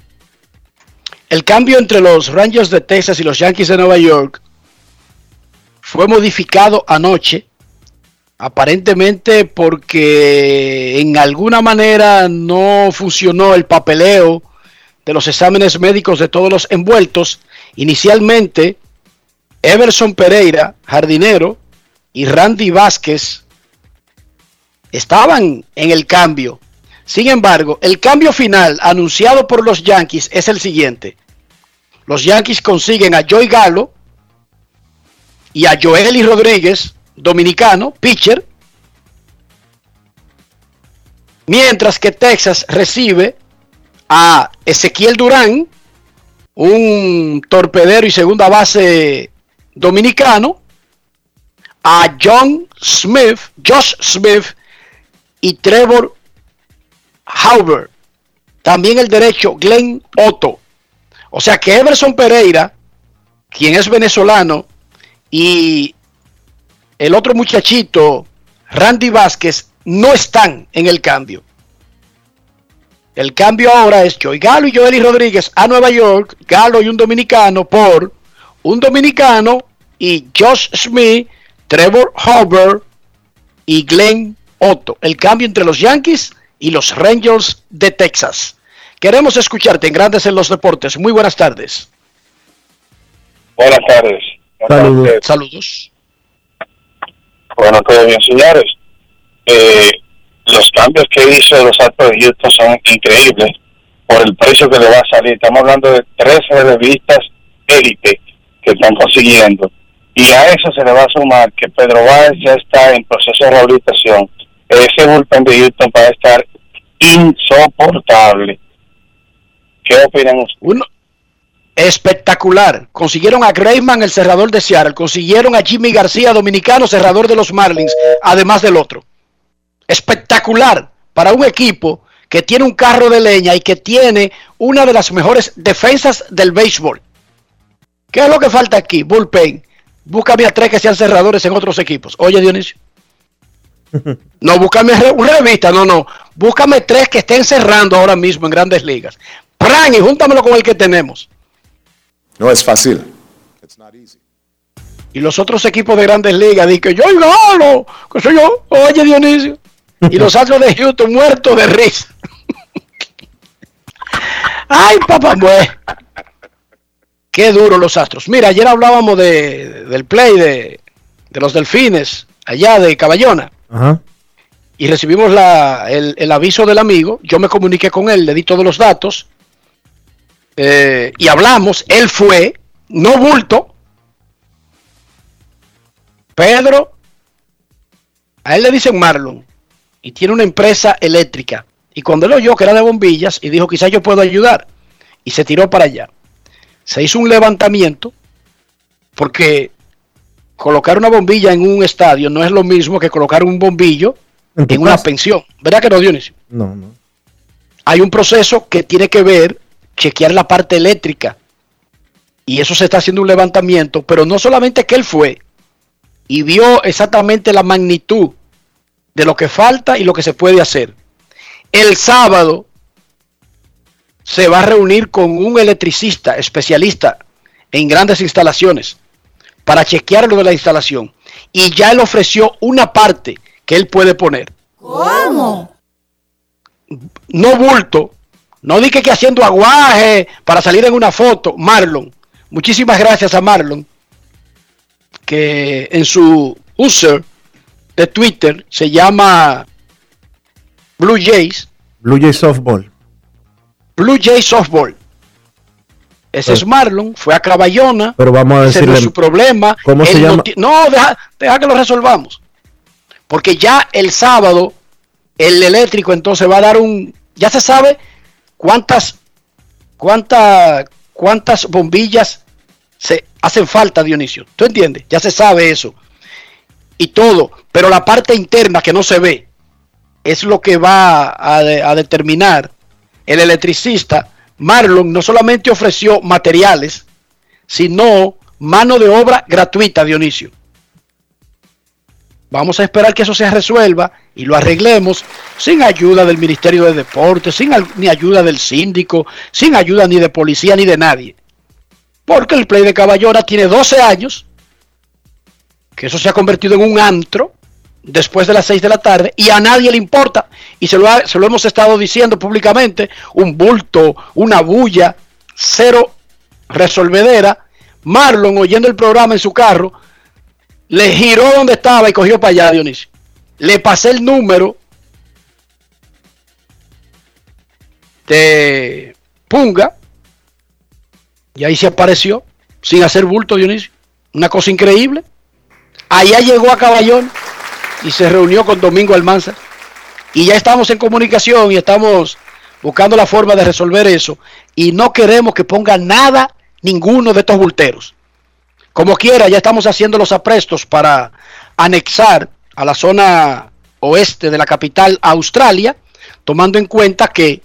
El cambio entre los Rangers de Texas y los Yankees de Nueva York fue modificado anoche, aparentemente porque en alguna manera no funcionó el papeleo de los exámenes médicos de todos los envueltos. Inicialmente, Everson Pereira, jardinero, y Randy Vázquez estaban en el cambio. Sin embargo, el cambio final anunciado por los Yankees es el siguiente. Los Yankees consiguen a Joey Galo y a Joely Rodríguez, dominicano, pitcher. Mientras que Texas recibe a Ezequiel Durán, un torpedero y segunda base dominicano, a John Smith, Josh Smith y Trevor Hauber. También el derecho Glenn Otto. O sea que Everson Pereira, quien es venezolano, y el otro muchachito, Randy Vázquez, no están en el cambio. El cambio ahora es Joey Galo y Joely Rodríguez a Nueva York, Galo y un dominicano por un dominicano y Josh Smith, Trevor Hauber y Glenn Otto. El cambio entre los Yankees y los Rangers de Texas. Queremos escucharte en Grandes en los Deportes. Muy buenas tardes. Buenas tardes. Saludos. Saludos. Bueno, todo bien, señores. Eh, los cambios que hizo los Astros de Houston son increíbles por el precio que le va a salir. Estamos hablando de 13 revistas élite que están consiguiendo. Y a eso se le va a sumar que Pedro Báez ya está en proceso de rehabilitación. Ese bullpen de Houston va a estar insoportable. ¿Qué opinan ustedes? Uno espectacular. Consiguieron a Greyman, el cerrador de Seattle. Consiguieron a Jimmy García, dominicano, cerrador de los Marlins, además del otro. Espectacular para un equipo que tiene un carro de leña y que tiene una de las mejores defensas del béisbol. ¿Qué es lo que falta aquí? Bullpen. Búscame a tres que sean cerradores en otros equipos. Oye, Dionisio. No, búscame una revista, no, no. Búscame tres que estén cerrando ahora mismo en grandes ligas. Pran y júntamelo con el que tenemos. No es fácil. Y los otros equipos de grandes ligas dicen que yo gano, que soy yo. Oye, Dionisio. Y los Astros de Houston muertos de risa. Ay, papá, pues. Qué duro los Astros. Mira, ayer hablábamos de, del play de, de los Delfines, allá de Caballona. Ajá. y recibimos la, el, el aviso del amigo. Yo me comuniqué con él, le di todos los datos eh, y hablamos. Él fue, no bulto. Pedro A él le dicen Marlon y tiene una empresa eléctrica. Y cuando él oyó que era de bombillas y dijo, quizás yo puedo ayudar, y se tiró para allá. Se hizo un levantamiento porque colocar una bombilla en un estadio no es lo mismo que colocar un bombillo ¿En una pensión. ¿Verdad que no, Dionisio? No, no. Hay un proceso que tiene que ver, chequear la parte eléctrica. Y eso se está haciendo un levantamiento, pero no solamente que él fue y vio exactamente la magnitud de lo que falta y lo que se puede hacer. El sábado se va a reunir con un electricista especialista en grandes instalaciones para chequear lo de la instalación. Y ya él ofreció una parte que él puede poner. ¿Cómo? No bulto, no dije que haciendo aguaje para salir en una foto. Marlon, muchísimas gracias a Marlon, que en su user de Twitter se llama Blue Jays, Blue Jay Softball. Blue Jay Softball. Ese es Marlon, fue a Caballona, Pero vamos a decirle. su problema. ¿Cómo se llama? No, deja, deja que lo resolvamos. Porque ya el sábado, el eléctrico entonces va a dar un. Ya se sabe cuántas, cuántas, cuántas bombillas se hacen falta, Dionisio. ¿Tú entiendes? Ya se sabe eso. Y todo. Pero la parte interna que no se ve es lo que va a, a determinar el electricista. Marlon no solamente ofreció materiales, sino mano de obra gratuita, Dionisio. Vamos a esperar que eso se resuelva y lo arreglemos sin ayuda del Ministerio de Deportes, sin ni ayuda del síndico, sin ayuda ni de policía ni de nadie. Porque el Play de Caballona tiene 12 años, que eso se ha convertido en un antro después de las 6 de la tarde y a nadie le importa. Y se lo, ha- se lo hemos estado diciendo públicamente, un bulto, una bulla, cero resolvedera. Marlon, oyendo el programa en su carro, le giró donde estaba y cogió para allá, Dionisio. Le pasé el número de Punga y ahí se apareció sin hacer bulto, Dionisio. Una cosa increíble. Allá llegó a Caballón y se reunió con Domingo Almanza. Y ya estamos en comunicación y estamos buscando la forma de resolver eso. Y no queremos que ponga nada, ninguno de estos bulteros. Como quiera, ya estamos haciendo los aprestos para anexar a la zona oeste de la capital Australia, tomando en cuenta que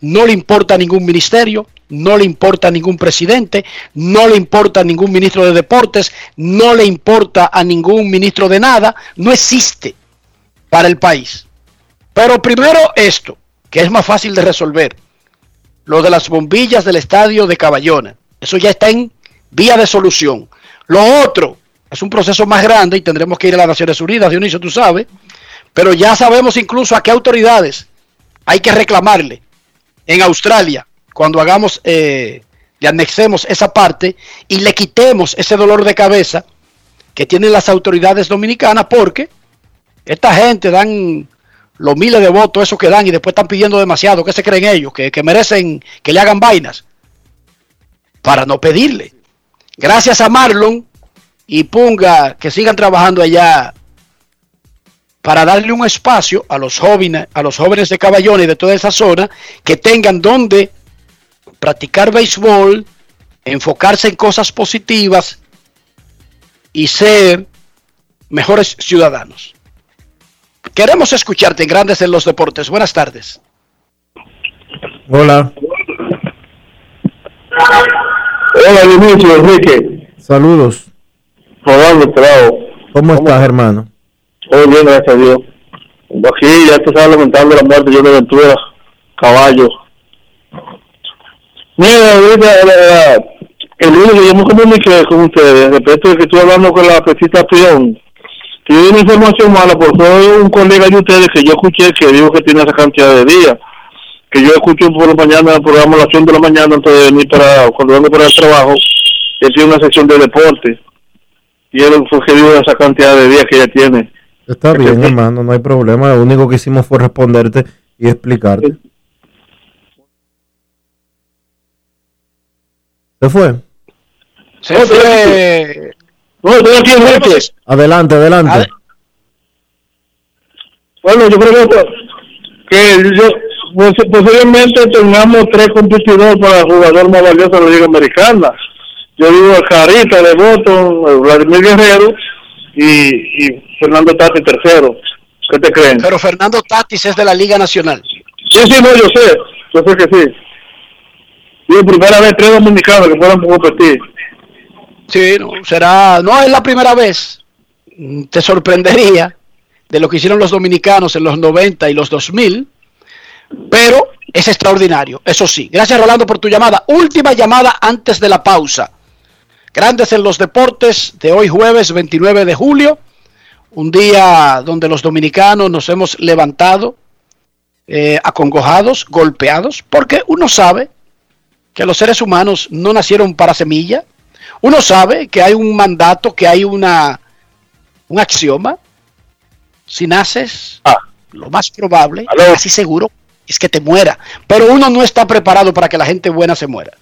no le importa ningún ministerio, no le importa ningún presidente, no le importa a ningún ministro de deportes, no le importa a ningún ministro de nada, no existe para el país. Pero primero esto, que es más fácil de resolver, lo de las bombillas del estadio de Caballona, eso ya está en vía de solución. Lo otro es un proceso más grande y tendremos que ir a las Naciones Unidas, Dionisio, tú sabes, pero ya sabemos incluso a qué autoridades hay que reclamarle en Australia cuando hagamos, eh, le anexemos esa parte y le quitemos ese dolor de cabeza que tienen las autoridades dominicanas porque esta gente dan los miles de votos, eso que dan y después están pidiendo demasiado, ¿qué se creen ellos? Que, que merecen que le hagan vainas para no pedirle. Gracias a Marlon y Punga que sigan trabajando allá para darle un espacio a los jóvenes, a los jóvenes de Caballón y de toda esa zona que tengan donde practicar béisbol, enfocarse en cosas positivas y ser mejores ciudadanos. Queremos escucharte en Grandes en los Deportes. Buenas tardes. Hola. Hola, Dionisio, Enrique. Saludos. Rodando, trabajo. ¿Cómo estás, hermano? Todo bien, gracias a Dios. Aquí ya te estaba lamentando la muerte de Johnny Ventura, caballo. Mira, eh, el lunes que yo me comuniqué con ustedes respecto de que estoy hablando con la pesita Pion. Tiene información mala porque soy un colega de ustedes que yo escuché que dijo que tiene esa cantidad de días. Que yo escucho por la mañana el programa a las 100 de la mañana antes de venir para, cuando vengo para el trabajo, él tiene una sección de deporte. Y él fue que esa cantidad de días que ella tiene. Está bien, hermano, no hay problema. Lo único que hicimos fue responderte y explicarte. ¿Se fue? Se fue. No, estoy aquí. Adelante, adelante. Bueno, yo creo que, yo, posiblemente tengamos tres competidores para el jugador más valioso de la Liga Americana. Yo digo el Carita de Boston, Vladimir Guerrero y, y Fernando Tati tercero. ¿Qué te creen? Pero Fernando Tatis es de la Liga Nacional. Sí, sí, no, yo sé. Yo sé que sí. Y primera vez tres dominicanos que puedan competir. Sí, no, será, no es la primera vez. Mm, Te sorprendería de lo que hicieron los dominicanos en los 90 y los 2000, pero es extraordinario, eso sí. Gracias Rolando por tu llamada. Última llamada antes de la pausa. Grandes en los deportes de hoy jueves 29 de julio, un día donde los dominicanos nos hemos levantado eh, acongojados, golpeados, porque uno sabe que los seres humanos no nacieron para semilla, uno sabe que hay un mandato, que hay una un axioma. Si naces, lo más probable, casi seguro, es que te muera. Pero uno no está preparado para que la gente buena se muera.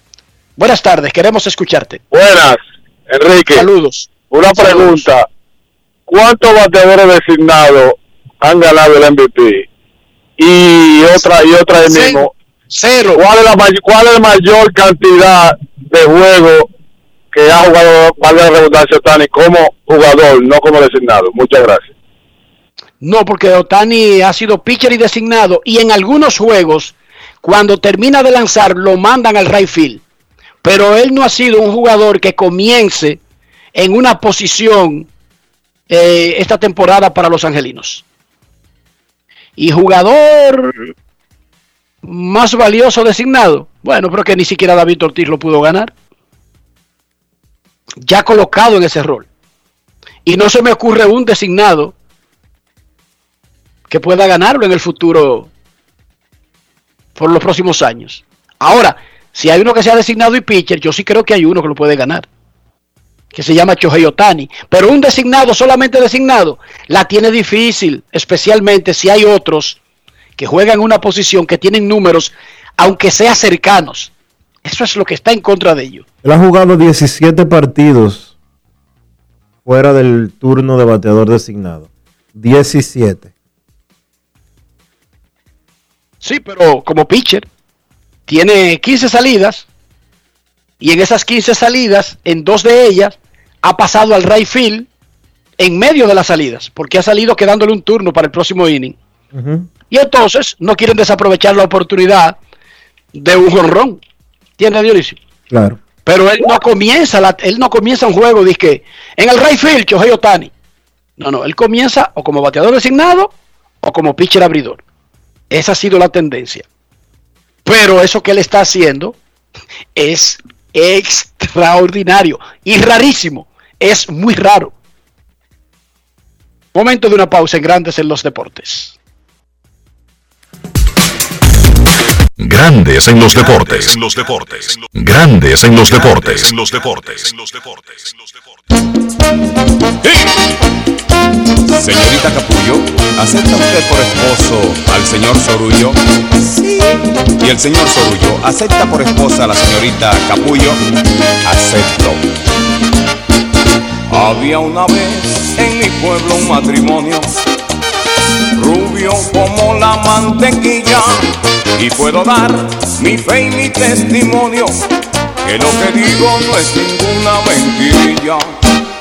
Buenas tardes, queremos escucharte. Buenas, Enrique. Saludos. Una pregunta. ¿Cuántos bateadores designados han ganado el MVP? Y otra, y otra de mismo. Cero. ¿Cuál es, la may- ¿Cuál es la mayor cantidad de juegos que ha jugado, valga la redundancia, Tani, como jugador, no como designado? Muchas gracias. No, porque Otani ha sido pitcher y designado y en algunos juegos, cuando termina de lanzar, lo mandan al right field. Pero él no ha sido un jugador que comience en una posición eh, esta temporada para los angelinos. Y jugador más valioso designado, bueno, pero que ni siquiera David Ortiz lo pudo ganar. Ya colocado en ese rol. Y no se me ocurre un designado que pueda ganarlo en el futuro por los próximos años. Ahora, si hay uno que sea designado y pitcher, yo sí creo que hay uno que lo puede ganar, que se llama Chohei Otani. Pero un designado, solamente designado, la tiene difícil, especialmente si hay otros que juegan una posición que tienen números, aunque sea cercanos. Eso es lo que está en contra de ellos. Él ha jugado 17 partidos fuera del turno de bateador designado. 17. Sí, pero como pitcher, tiene 15 salidas y en esas 15 salidas, en dos de ellas, ha pasado al right field en medio de las salidas, porque ha salido quedándole un turno para el próximo inning. Y entonces no quieren desaprovechar la oportunidad de un jonrón. ¿Tiene Dionisio? Claro. Pero él no comienza, la- él no comienza un juego, dice que en el right field, Chohei Otani. No, no, él comienza o como bateador designado o como pitcher abridor. Esa ha sido la tendencia. Pero eso que él está haciendo es extraordinario y rarísimo. Es muy raro. Momento de una pausa en Grandes en los Deportes. Grandes en los deportes. los deportes. Grandes en los deportes. En los deportes. Señorita Capullo, ¿acepta usted por esposo al señor Sorullo? Sí. ¿Y el señor Sorullo acepta por esposa a la señorita Capullo? Acepto. Había una vez en mi pueblo un matrimonio rubio como la mantequilla y puedo dar mi fe y mi testimonio que lo que digo no es ninguna mentirilla.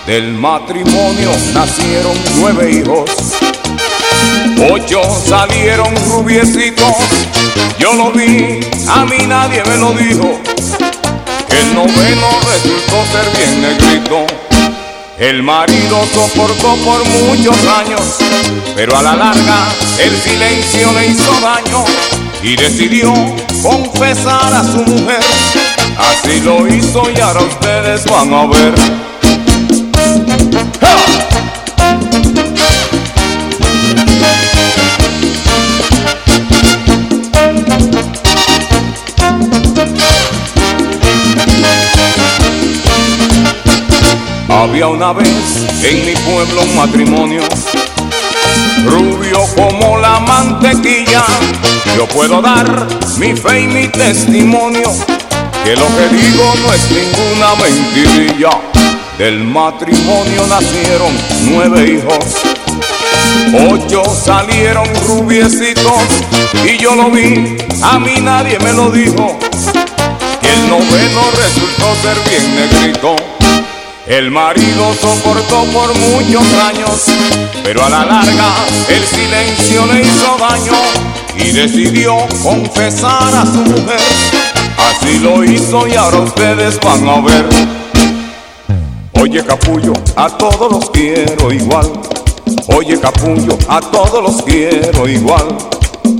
Del matrimonio nacieron nueve hijos, ocho salieron rubiecitos. Yo lo vi, a mí nadie me lo dijo. El noveno resultó ser bien negrito. El marido soportó por muchos años, pero a la larga el silencio le hizo daño y decidió confesar a su mujer. Así lo hizo y ahora ustedes van a ver. Había una vez en mi pueblo un matrimonio rubio como la mantequilla. Yo puedo dar mi fe y mi testimonio que lo que digo no es ninguna mentirilla. Del matrimonio nacieron nueve hijos, Ocho salieron rubiecitos y yo lo vi, a mí nadie me lo dijo. Que el noveno resultó ser bien negrito. El marido soportó por muchos años, pero a la larga el silencio le hizo daño y decidió confesar a su mujer. Así lo hizo y ahora ustedes van a ver. Oye capullo, a todos los quiero igual. Oye capullo, a todos los quiero igual.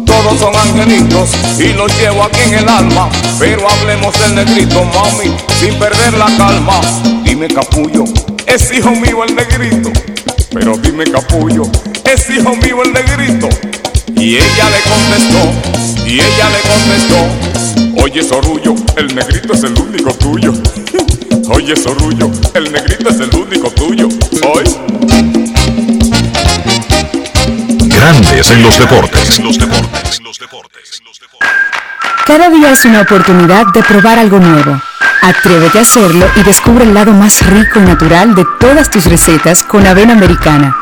Todos son angelitos y los llevo aquí en el alma. Pero hablemos del negrito, mami, sin perder la calma. Dime capullo, es hijo mío el negrito. Pero dime capullo, es hijo mío el negrito. Y ella le contestó, y ella le contestó. Oye Sorullo, el negrito es el único tuyo. Oye Sorullo, el negrito es el único tuyo. Hoy. Grandes en los deportes. Cada día es una oportunidad de probar algo nuevo. Atrévete a hacerlo y descubre el lado más rico y natural de todas tus recetas con avena americana.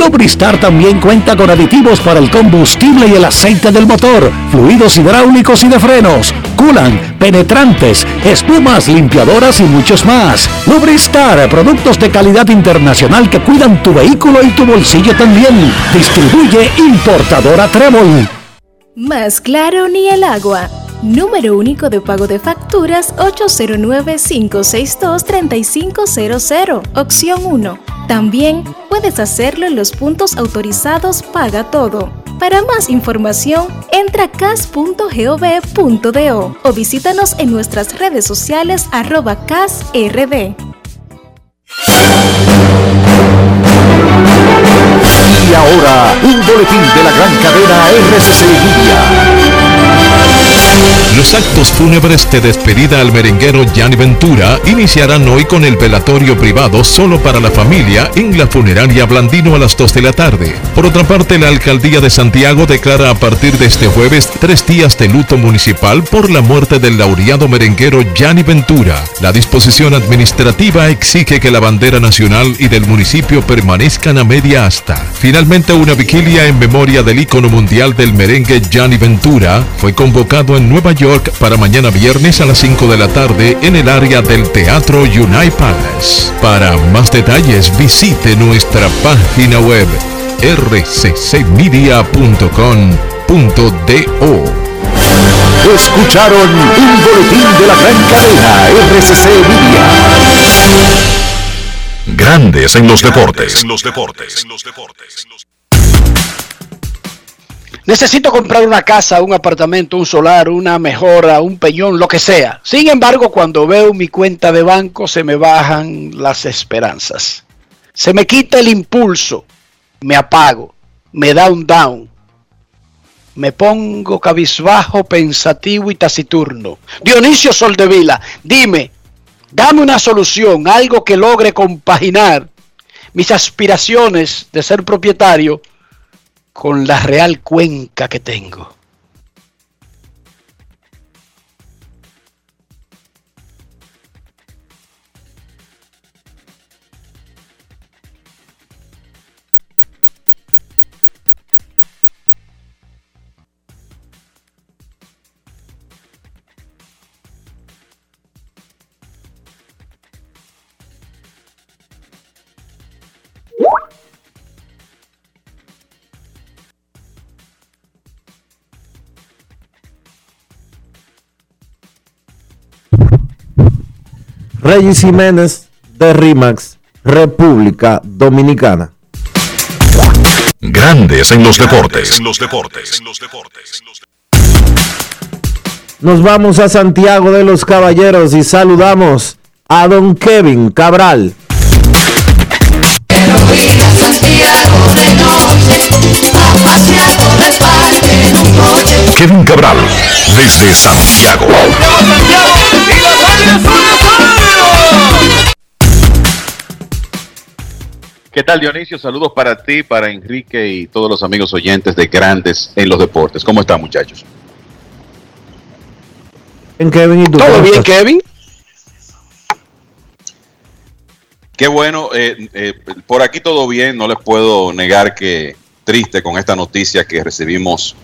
Lubristar también cuenta con aditivos para el combustible y el aceite del motor fluidos hidráulicos y de frenos, culan, penetrantes, espumas, limpiadoras y muchos más. Lubristar, productos de calidad internacional que cuidan tu vehículo y tu bolsillo también. Distribuye importadora Trébol. Más claro ni el agua. Número único de pago de facturas 809-562-3500, opción 1. También puedes hacerlo en los puntos autorizados Paga Todo. Para más información, entra a cas.gov.do o visítanos en nuestras redes sociales arroba casrd. Y ahora, un boletín de la gran cadena RCC Media. Los actos fúnebres de despedida al merenguero Gianni Ventura iniciarán hoy con el velatorio privado solo para la familia en la funeraria Blandino a las 2 de la tarde. Por otra parte, la alcaldía de Santiago declara a partir de este jueves tres días de luto municipal por la muerte del laureado merenguero Gianni Ventura. La disposición administrativa exige que la bandera nacional y del municipio permanezcan a media asta. Finalmente, una vigilia en memoria del ícono mundial del merengue Gianni Ventura fue convocado en Nueva York para mañana viernes a las 5 de la tarde en el área del Teatro Unite Palace. Para más detalles visite nuestra página web rccmedia.com.do. Escucharon un boletín de la gran cadena RCC Media. Grandes en los deportes. Necesito comprar una casa, un apartamento, un solar, una mejora, un peñón, lo que sea. Sin embargo, cuando veo mi cuenta de banco se me bajan las esperanzas. Se me quita el impulso, me apago, me da un down. Me pongo cabizbajo, pensativo y taciturno. Dionisio Soldevila, dime, dame una solución, algo que logre compaginar mis aspiraciones de ser propietario con la real cuenca que tengo. Reyes Jiménez de RIMAX, República Dominicana. Grandes en los deportes. En los deportes. Nos vamos a Santiago de los Caballeros y saludamos a don Kevin Cabral. Kevin Cabral, desde Santiago. ¿Qué tal Dionisio? Saludos para ti, para Enrique y todos los amigos oyentes de Grandes en los Deportes. ¿Cómo están muchachos? En Kevin y tú. ¿Todo bien, Kevin? Qué bueno, eh, eh, por aquí todo bien, no les puedo negar que triste con esta noticia que recibimos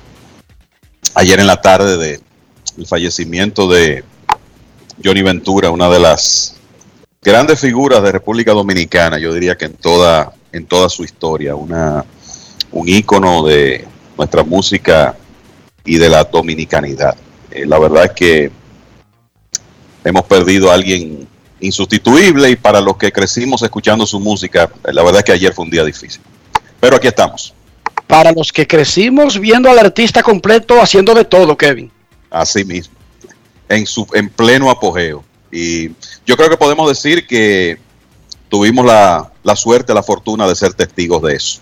ayer en la tarde de el fallecimiento de Johnny Ventura, una de las grandes figuras de República Dominicana, yo diría que en toda, en toda su historia, una, un ícono de nuestra música y de la dominicanidad. Eh, la verdad es que hemos perdido a alguien insustituible y para los que crecimos escuchando su música, la verdad es que ayer fue un día difícil. Pero aquí estamos. Para los que crecimos viendo al artista completo haciendo de todo, Kevin. Así mismo, en, su, en pleno apogeo. Y yo creo que podemos decir que tuvimos la, la suerte, la fortuna de ser testigos de eso.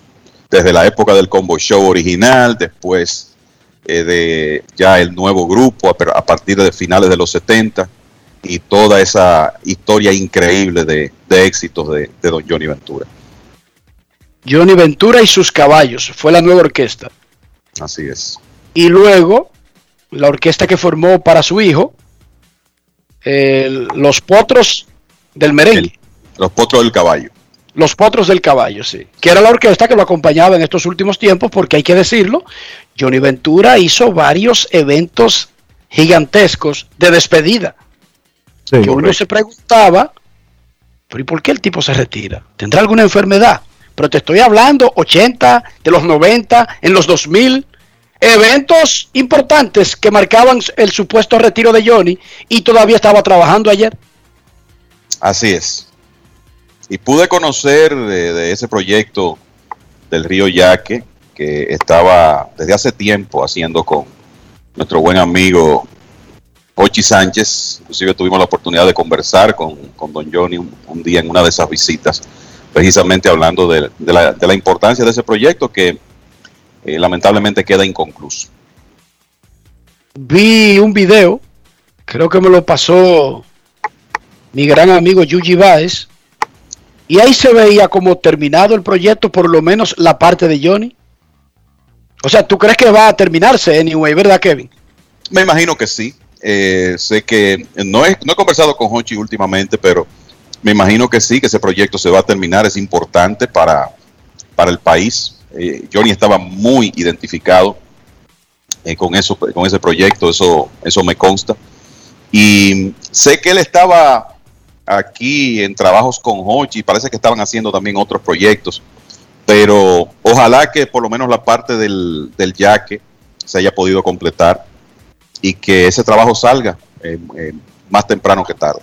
Desde la época del Combo Show original, después eh, de ya el nuevo grupo, a, a partir de finales de los 70 y toda esa historia increíble de, de éxitos de, de, don Johnny Ventura. Johnny Ventura y sus caballos, fue la nueva orquesta. Así es. Y luego, la orquesta que formó para su hijo, eh, Los Potros del Merengue. El, los Potros del Caballo. Los Potros del Caballo, sí. Que era la orquesta que lo acompañaba en estos últimos tiempos, porque hay que decirlo, Johnny Ventura hizo varios eventos gigantescos de despedida. Sí, que uno se preguntaba, pero ¿y por qué el tipo se retira? ¿Tendrá alguna enfermedad? Pero te estoy hablando 80, de los 90, en los 2000, eventos importantes que marcaban el supuesto retiro de Johnny y todavía estaba trabajando ayer. Así es. Y pude conocer de, ese proyecto del Río Yaque que estaba desde hace tiempo haciendo con nuestro buen amigo Ochi Sánchez, inclusive tuvimos la oportunidad de conversar con, con don Johnny un, día en una de esas visitas, precisamente hablando de, de, la, de la, importancia de ese proyecto que eh, lamentablemente queda inconcluso. Vi un video, creo que me lo pasó mi gran amigo Yuji Baez, y ahí se veía como terminado el proyecto, por lo menos la parte de Johnny. O sea, ¿tú crees que va a terminarse anyway, verdad, Kevin? Me imagino que sí. Eh, sé que no he, no he conversado con Hochi últimamente, pero me imagino que sí, que ese proyecto se va a terminar, es importante para, para el país. Eh, Johnny estaba muy identificado eh, con, eso, con ese proyecto, eso, eso me consta. Y sé que él estaba aquí en trabajos con Hochi, parece que estaban haciendo también otros proyectos, pero ojalá que por lo menos la parte del, del yaque se haya podido completar y que ese trabajo salga eh, más temprano que tarde.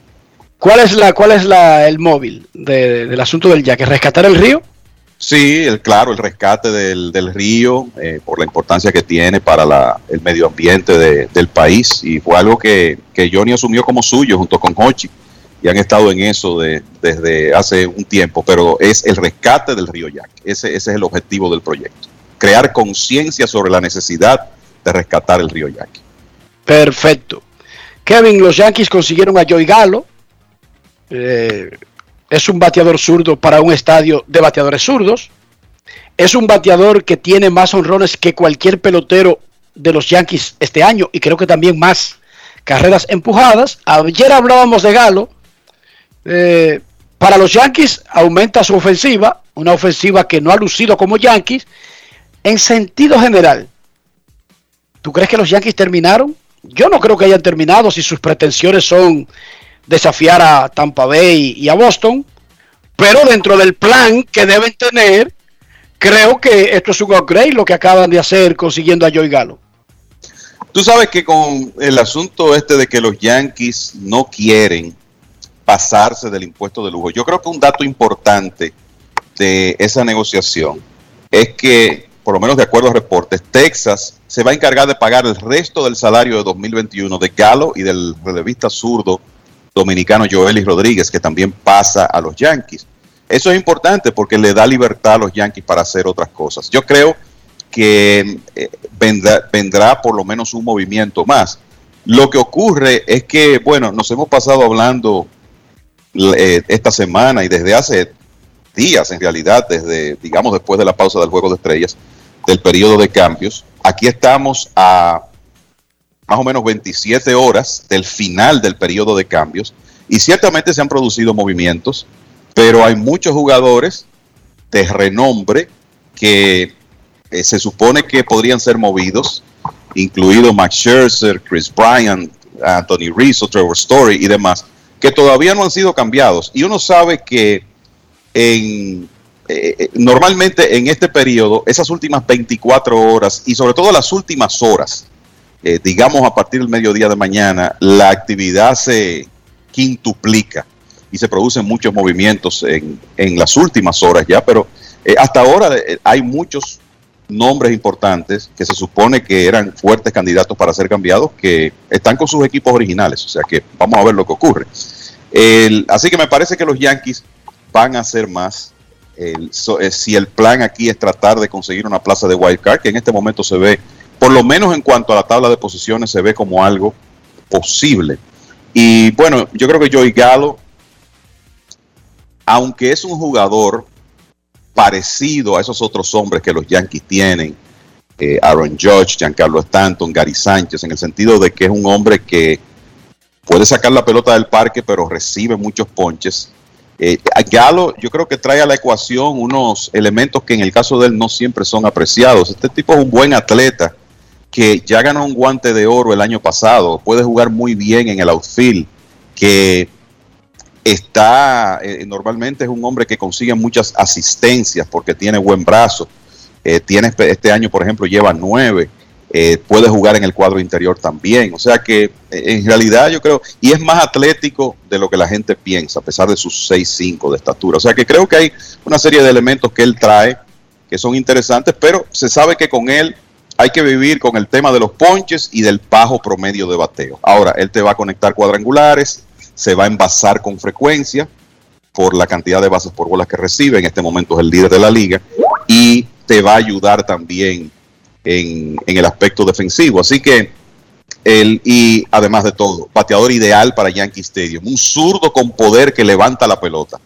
¿Cuál es la cuál es la el móvil de, del asunto del yaque? ¿Rescatar el río? Sí, el, claro, el rescate del, del río eh, por la importancia que tiene para la, el medio ambiente de, del país y fue algo que, que, Johnny asumió como suyo junto con Hochi y han estado en eso de, desde hace un tiempo, pero es el rescate del río Yaque, ese, ese es el objetivo del proyecto, crear conciencia sobre la necesidad de rescatar el río Yaque. Perfecto. Kevin, los Yankees consiguieron a Joey Galo. Eh, es un bateador zurdo para un estadio de bateadores zurdos. Es un bateador que tiene más honrones que cualquier pelotero de los Yankees este año y creo que también más carreras empujadas. Ayer hablábamos de Galo. Eh, para los Yankees aumenta su ofensiva, una ofensiva que no ha lucido como Yankees. En sentido general, ¿tú crees que los Yankees terminaron? Yo no creo que hayan terminado si sus pretensiones son desafiar a Tampa Bay y a Boston, pero dentro del plan que deben tener, creo que esto es un upgrade lo que acaban de hacer consiguiendo a Joey Galo. Tú sabes que con el asunto este de que los Yankees no quieren pasarse del impuesto de lujo, yo creo que un dato importante de esa negociación es que, por lo menos de acuerdo a reportes, Texas se va a encargar de pagar el resto del salario de 2021 de Galo y del relevista zurdo dominicano Joely Rodríguez, que también pasa a los Yankees. Eso es importante porque le da libertad a los Yankees para hacer otras cosas. Yo creo que eh, vendrá, vendrá por lo menos un movimiento más. Lo que ocurre es que, bueno, nos hemos pasado hablando eh, esta semana y desde hace días, en realidad, desde, digamos, después de la pausa del Juego de Estrellas, del periodo de cambios. Aquí estamos a más o menos 27 horas del final del periodo de cambios y ciertamente se han producido movimientos, pero hay muchos jugadores de renombre que eh, se supone que podrían ser movidos, incluido Max Scherzer, Chris Bryant, Anthony Rizzo, Trevor Story y demás, que todavía no han sido cambiados. Y uno sabe que en, eh, eh, normalmente en este periodo, esas últimas 24 horas y sobre todo las últimas horas, digamos a partir del mediodía de mañana, la actividad se quintuplica y se producen muchos movimientos en, en las últimas horas ya, pero hasta ahora hay muchos nombres importantes que se supone que eran fuertes candidatos para ser cambiados, que están con sus equipos originales. O sea que vamos a ver lo que ocurre. así que me parece que los Yankees van a hacer más. Eh, si el plan aquí es tratar de conseguir una plaza de wild card, que en este momento se ve, por lo menos en cuanto a la tabla de posiciones, se ve como algo posible. Y bueno, yo creo que Joey Galo, aunque es un jugador parecido a esos otros hombres que los Yankees tienen, eh, Aaron Judge, Giancarlo Stanton, Gary Sánchez, en el sentido de que es un hombre que puede sacar la pelota del parque, pero recibe muchos ponches. Eh, Galo, yo creo que trae a la ecuación unos elementos que en el caso de él no siempre son apreciados. Este tipo es un buen atleta que ya ganó un guante de oro el año pasado, puede jugar muy bien en el outfield, que está, eh, normalmente es un hombre que consigue muchas asistencias porque tiene buen brazo. Eh, tiene este, año, por ejemplo, lleva nueve. Eh, puede jugar en el cuadro interior también. O sea que en realidad yo creo, y es más atlético de lo que la gente piensa, a pesar de sus 6'5 de estatura. O sea que creo que hay una serie de elementos que él trae que son interesantes, pero se sabe que con él hay que vivir con el tema de los ponches y del bajo promedio de bateo. Ahora, él te va a conectar cuadrangulares, se va a envasar con frecuencia por la cantidad de bases por bolas que recibe, en este momento es el líder de la liga, y te va a ayudar también en, el aspecto defensivo. Así que él, y además de todo, bateador ideal para Yankee Stadium, un zurdo con poder que levanta la pelota.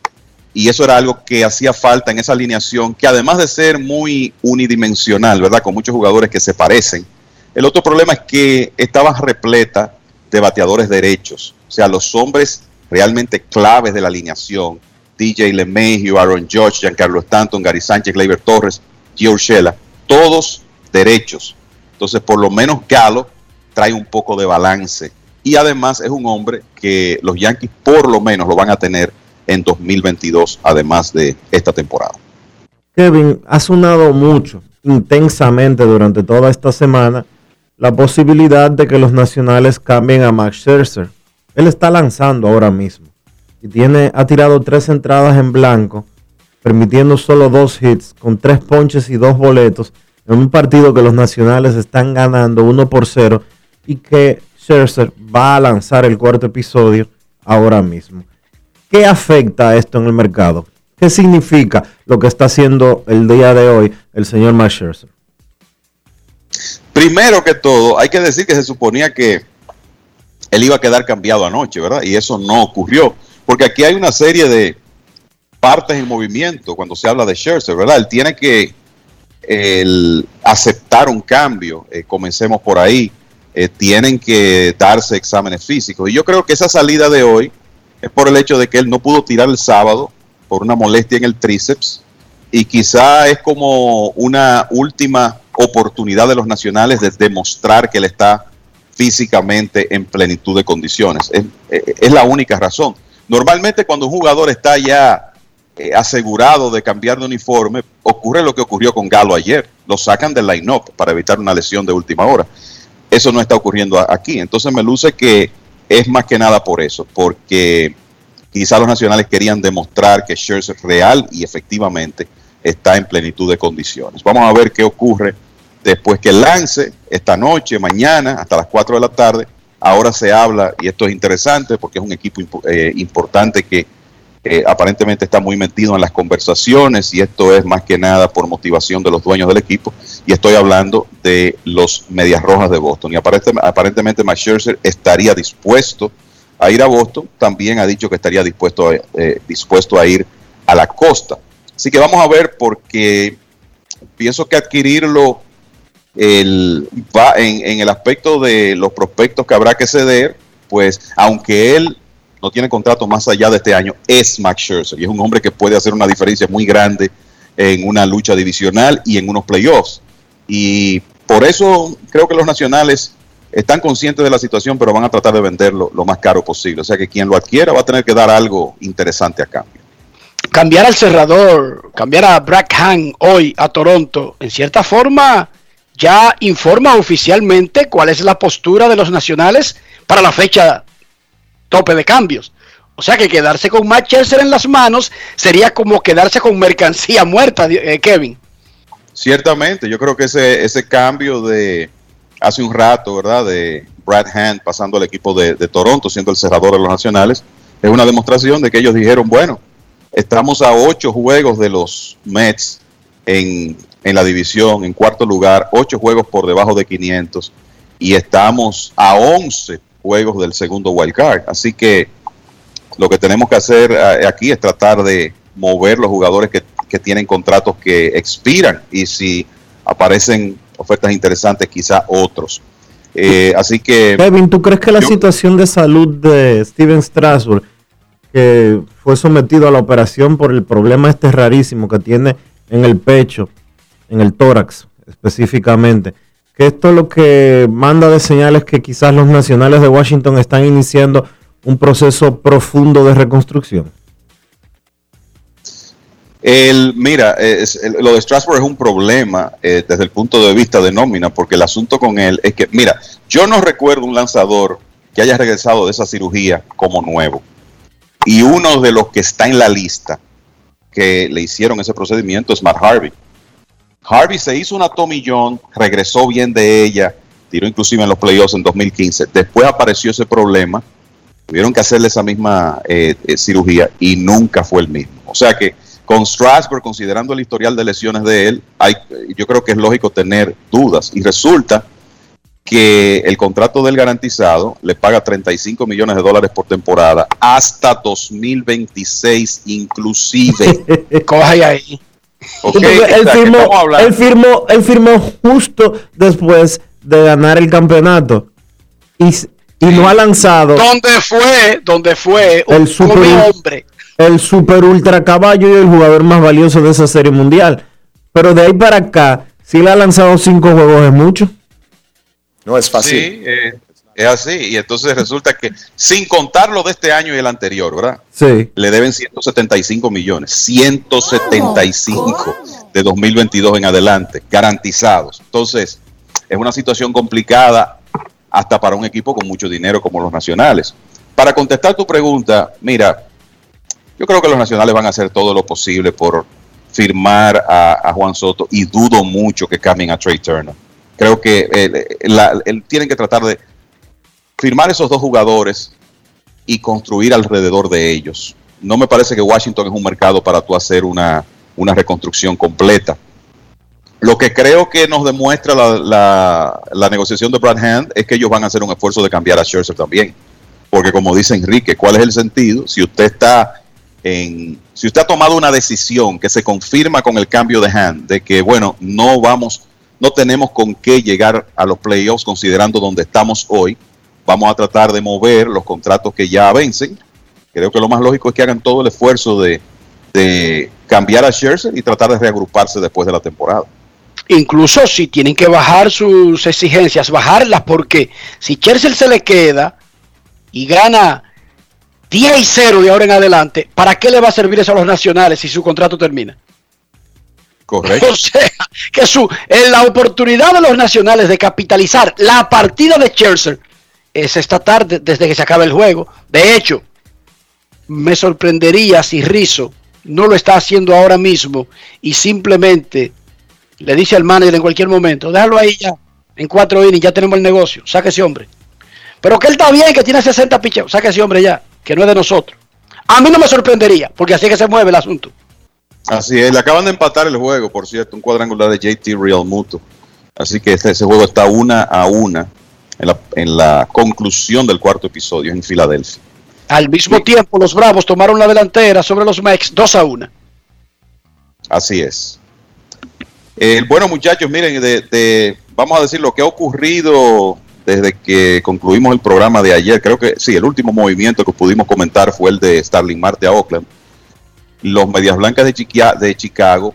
Y eso era algo que hacía falta en esa alineación, que además de ser muy unidimensional, ¿verdad? Con muchos jugadores que se parecen, el otro problema es que estaba repleta de bateadores derechos. O sea, los hombres realmente claves de la alineación, DJ LeMahieu, Aaron George, Giancarlo Stanton, Gary Sánchez, Gleyber Torres, Gio Urshela, todos derechos. Entonces, por lo menos Galo trae un poco de balance. Y además es un hombre que los Yankees por lo menos lo van a tener en 2022, además de esta temporada. Kevin, ha sonado mucho, intensamente durante toda esta semana, la posibilidad de que los nacionales cambien a Max Scherzer. Él está lanzando ahora mismo y tiene, ha tirado tres entradas en blanco, permitiendo solo dos hits, con tres ponches y dos boletos, en un partido que los nacionales están ganando uno por cero y que Scherzer va a lanzar el cuarto episodio ahora mismo. ¿Qué afecta esto en el mercado? ¿Qué significa lo que está haciendo el día de hoy el señor Max Scherzer? Primero que todo, hay que decir que se suponía que él iba a quedar cambiado anoche, ¿verdad? Y eso no ocurrió, porque aquí hay una serie de partes en movimiento cuando se habla de Scherzer, ¿verdad? Él tiene que aceptar un cambio, eh, comencemos por ahí, eh, tienen que darse exámenes físicos. Y yo creo que esa salida de hoy es por el hecho de que él no pudo tirar el sábado por una molestia en el tríceps y quizá es como una última oportunidad de los nacionales de demostrar que él está físicamente en plenitud de condiciones. Es, la única razón. Normalmente cuando un jugador está ya eh, asegurado de cambiar de uniforme, ocurre lo que ocurrió con Galo ayer. Lo sacan del line-up para evitar una lesión de última hora. Eso no está ocurriendo aquí. Entonces me luce que es más que nada por eso, porque quizá los nacionales querían demostrar que Scherzer real y efectivamente está en plenitud de condiciones. Vamos a ver qué ocurre después que lance esta noche, mañana, hasta las 4 de la tarde. Ahora se habla, y esto es interesante porque es un equipo eh, importante que aparentemente está muy metido en las conversaciones y esto es más que nada por motivación de los dueños del equipo. Y estoy hablando de los Medias Rojas de Boston. Y aparentemente, aparentemente Max Scherzer estaría dispuesto a ir a Boston. También ha dicho que estaría dispuesto a, eh, dispuesto a ir a la costa. Así que vamos a ver porque pienso que adquirirlo el, va en el aspecto de los prospectos que habrá que ceder, pues aunque él no tiene contrato más allá de este año, es Max Scherzer. Y es un hombre que puede hacer una diferencia muy grande en una lucha divisional y en unos playoffs. Y por eso creo que los nacionales están conscientes de la situación, pero van a tratar de venderlo lo más caro posible. O sea que quien lo adquiera va a tener que dar algo interesante a cambio cambiar al cerrador, cambiar a Brackham hoy a Toronto, en cierta forma ya informa oficialmente cuál es la postura de los nacionales para la fecha tope de cambios. O sea que quedarse con Matt en las manos sería como quedarse con mercancía muerta, eh, Kevin. Ciertamente, yo creo que ese, ese cambio de hace un rato, ¿verdad? De Brad Hand pasando al equipo de, de Toronto, siendo el cerrador de los nacionales, es una demostración de que ellos dijeron, bueno, Estamos a ocho juegos de los Mets en, la división, en cuarto lugar, ocho juegos por debajo de 500 y estamos a 11 juegos del segundo wild card. Así que lo que tenemos que hacer eh, aquí es tratar de mover los jugadores que, tienen contratos que expiran y si aparecen ofertas interesantes, quizá otros. Eh, así que. Kevin, ¿tú crees que la situación de salud de Steven Strasburg que fue sometido a la operación por el problema este rarísimo que tiene en el pecho, en el tórax específicamente. Que esto lo que manda de señales que quizás los nacionales de Washington están iniciando un proceso profundo de reconstrucción. El, mira, lo de Strasbourg es un problema eh, desde el punto de vista de nómina, porque el asunto con él es que, mira, yo no recuerdo un lanzador que haya regresado de esa cirugía como nuevo. Y uno de los que está en la lista que le hicieron ese procedimiento es Matt Harvey. Harvey se hizo una Tommy regresó bien de ella, tiró inclusive en los playoffs en 2015. Después apareció ese problema, tuvieron que hacerle esa misma eh, eh, cirugía y nunca fue el mismo. O sea que con Strasburg, considerando el historial de lesiones de él, hay, yo creo que es lógico tener dudas. Y resulta que el contrato del garantizado le paga 35 millones de dólares por temporada hasta 2026 inclusive. Coge ahí. Él, firmó, él, firmó, justo después de ganar el campeonato y, y no ha lanzado. ¿Dónde fue? ¿Dónde fue? El super, hombre. El super ultra caballo y el jugador más valioso de esa serie mundial. Pero de ahí para acá, si le ha lanzado cinco juegos es mucho. No es fácil. Sí, eh, es así. Y entonces resulta que, sin contar lo de este año y el anterior, ¿verdad? Sí. Le deben 175 millones. 175 de 2022 en adelante, garantizados. Entonces, es una situación complicada hasta para un equipo con mucho dinero como los nacionales. Para contestar tu pregunta, mira, yo creo que los nacionales van a hacer todo lo posible por firmar a, a Juan Soto y dudo mucho que cambien a Trey Turner creo que eh, tienen que tratar de firmar esos dos jugadores y construir alrededor de ellos. No me parece que Washington es un mercado para tú hacer una, reconstrucción completa. Lo que creo que nos demuestra la, la, negociación de Brad Hand es que ellos van a hacer un esfuerzo de cambiar a Scherzer también. Porque como dice Enrique, ¿cuál es el sentido? Si usted está en, si usted ha tomado una decisión que se confirma con el cambio de Hand, de que bueno, no vamos no tenemos con qué llegar a los playoffs considerando donde estamos hoy. Vamos a tratar de mover los contratos que ya vencen. Creo que lo más lógico es que hagan todo el esfuerzo de, cambiar a Scherzer y tratar de reagruparse después de la temporada. Incluso si tienen que bajar sus exigencias, bajarlas, porque si Scherzer se le queda y gana 10 y 0 de ahora en adelante, ¿para qué le va a servir eso a los nacionales si su contrato termina? Correcto. O sea, que su, en la oportunidad de los nacionales de capitalizar la partida de Scherzer es esta tarde, desde que se acabe el juego. De hecho, me sorprendería si Rizzo no lo está haciendo ahora mismo y simplemente le dice al manager en cualquier momento, déjalo ahí ya, en cuatro innings ya tenemos el negocio, saque ese hombre. Pero que él está bien, que tiene 60 picheos, saque ese hombre ya, que no es de nosotros. A mí no me sorprendería, porque así es que se mueve el asunto. Así es, le acaban de empatar el juego, por cierto, un cuadrangular de JT Real Muto. Así que ese juego está una a una en la, en la conclusión del cuarto episodio en Filadelfia. Al mismo tiempo, los Bravos tomaron la delantera sobre los Mex 2 a 1. Así es. Eh, bueno, muchachos, miren, de, de- vamos a decir lo que ha ocurrido desde que concluimos el programa de ayer. Creo que sí, el último movimiento que pudimos comentar fue el de Starling Marte a Oakland. Los Medias Blancas de, de Chicago,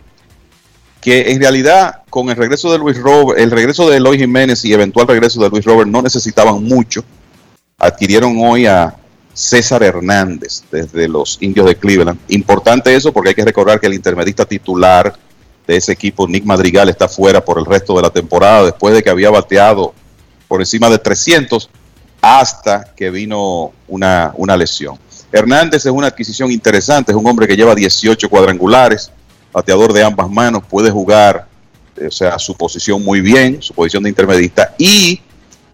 que en realidad con el regreso de Luis Robert, el regreso de Eloy Jiménez y eventual regreso de Luis Robert no necesitaban mucho. Adquirieron hoy a César Hernández desde los Indios de Cleveland. Importante eso porque hay que recordar que el intermedista titular de ese equipo, Nick Madrigal, está fuera por el resto de la temporada después de que había bateado por encima de 300 hasta que vino una, una lesión. Hernández es una adquisición interesante, es un hombre que lleva 18 cuadrangulares, bateador de ambas manos, puede jugar, o sea, su posición muy bien, su posición de intermedista y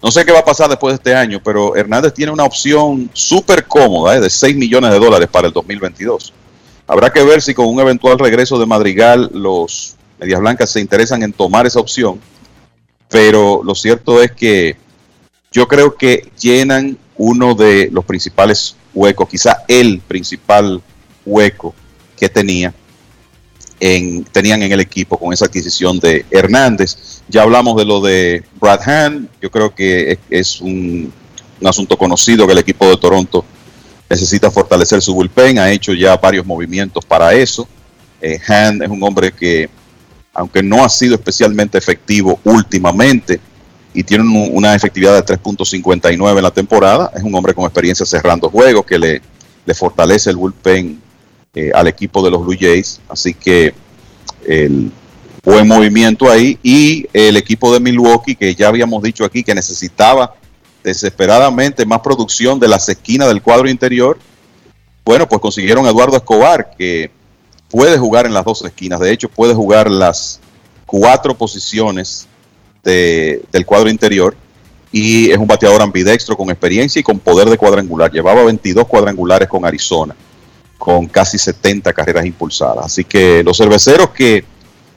no sé qué va a pasar después de este año, pero Hernández tiene una opción súper cómoda eh, de 6 millones de dólares para el 2022. Habrá que ver si con un eventual regreso de Madrigal los Medias Blancas se interesan en tomar esa opción, pero lo cierto es que yo creo que llenan uno de los principales huecos, quizá el principal hueco que tenía en, tenían en el equipo con esa adquisición de Hernández. Ya hablamos de lo de Brad Hand, yo creo que es, un, un asunto conocido que el equipo de Toronto necesita fortalecer su bullpen, ha hecho ya varios movimientos para eso. Eh, Hand es un hombre que, aunque no ha sido especialmente efectivo últimamente y tiene un- una efectividad de 3.59 en la temporada, es un hombre con experiencia cerrando juegos que le, le fortalece el bullpen eh, al equipo de los Blue Jays. Así que el buen movimiento ahí y el equipo de Milwaukee que ya habíamos dicho aquí que necesitaba desesperadamente más producción de las esquinas del cuadro interior. Bueno, pues consiguieron a Eduardo Escobar que puede jugar en las dos esquinas. De hecho, puede jugar las cuatro posiciones de- del cuadro interior y es un bateador ambidextro con experiencia y con poder de cuadrangular. Llevaba 22 cuadrangulares con Arizona, con casi 70 carreras impulsadas. Así que los cerveceros que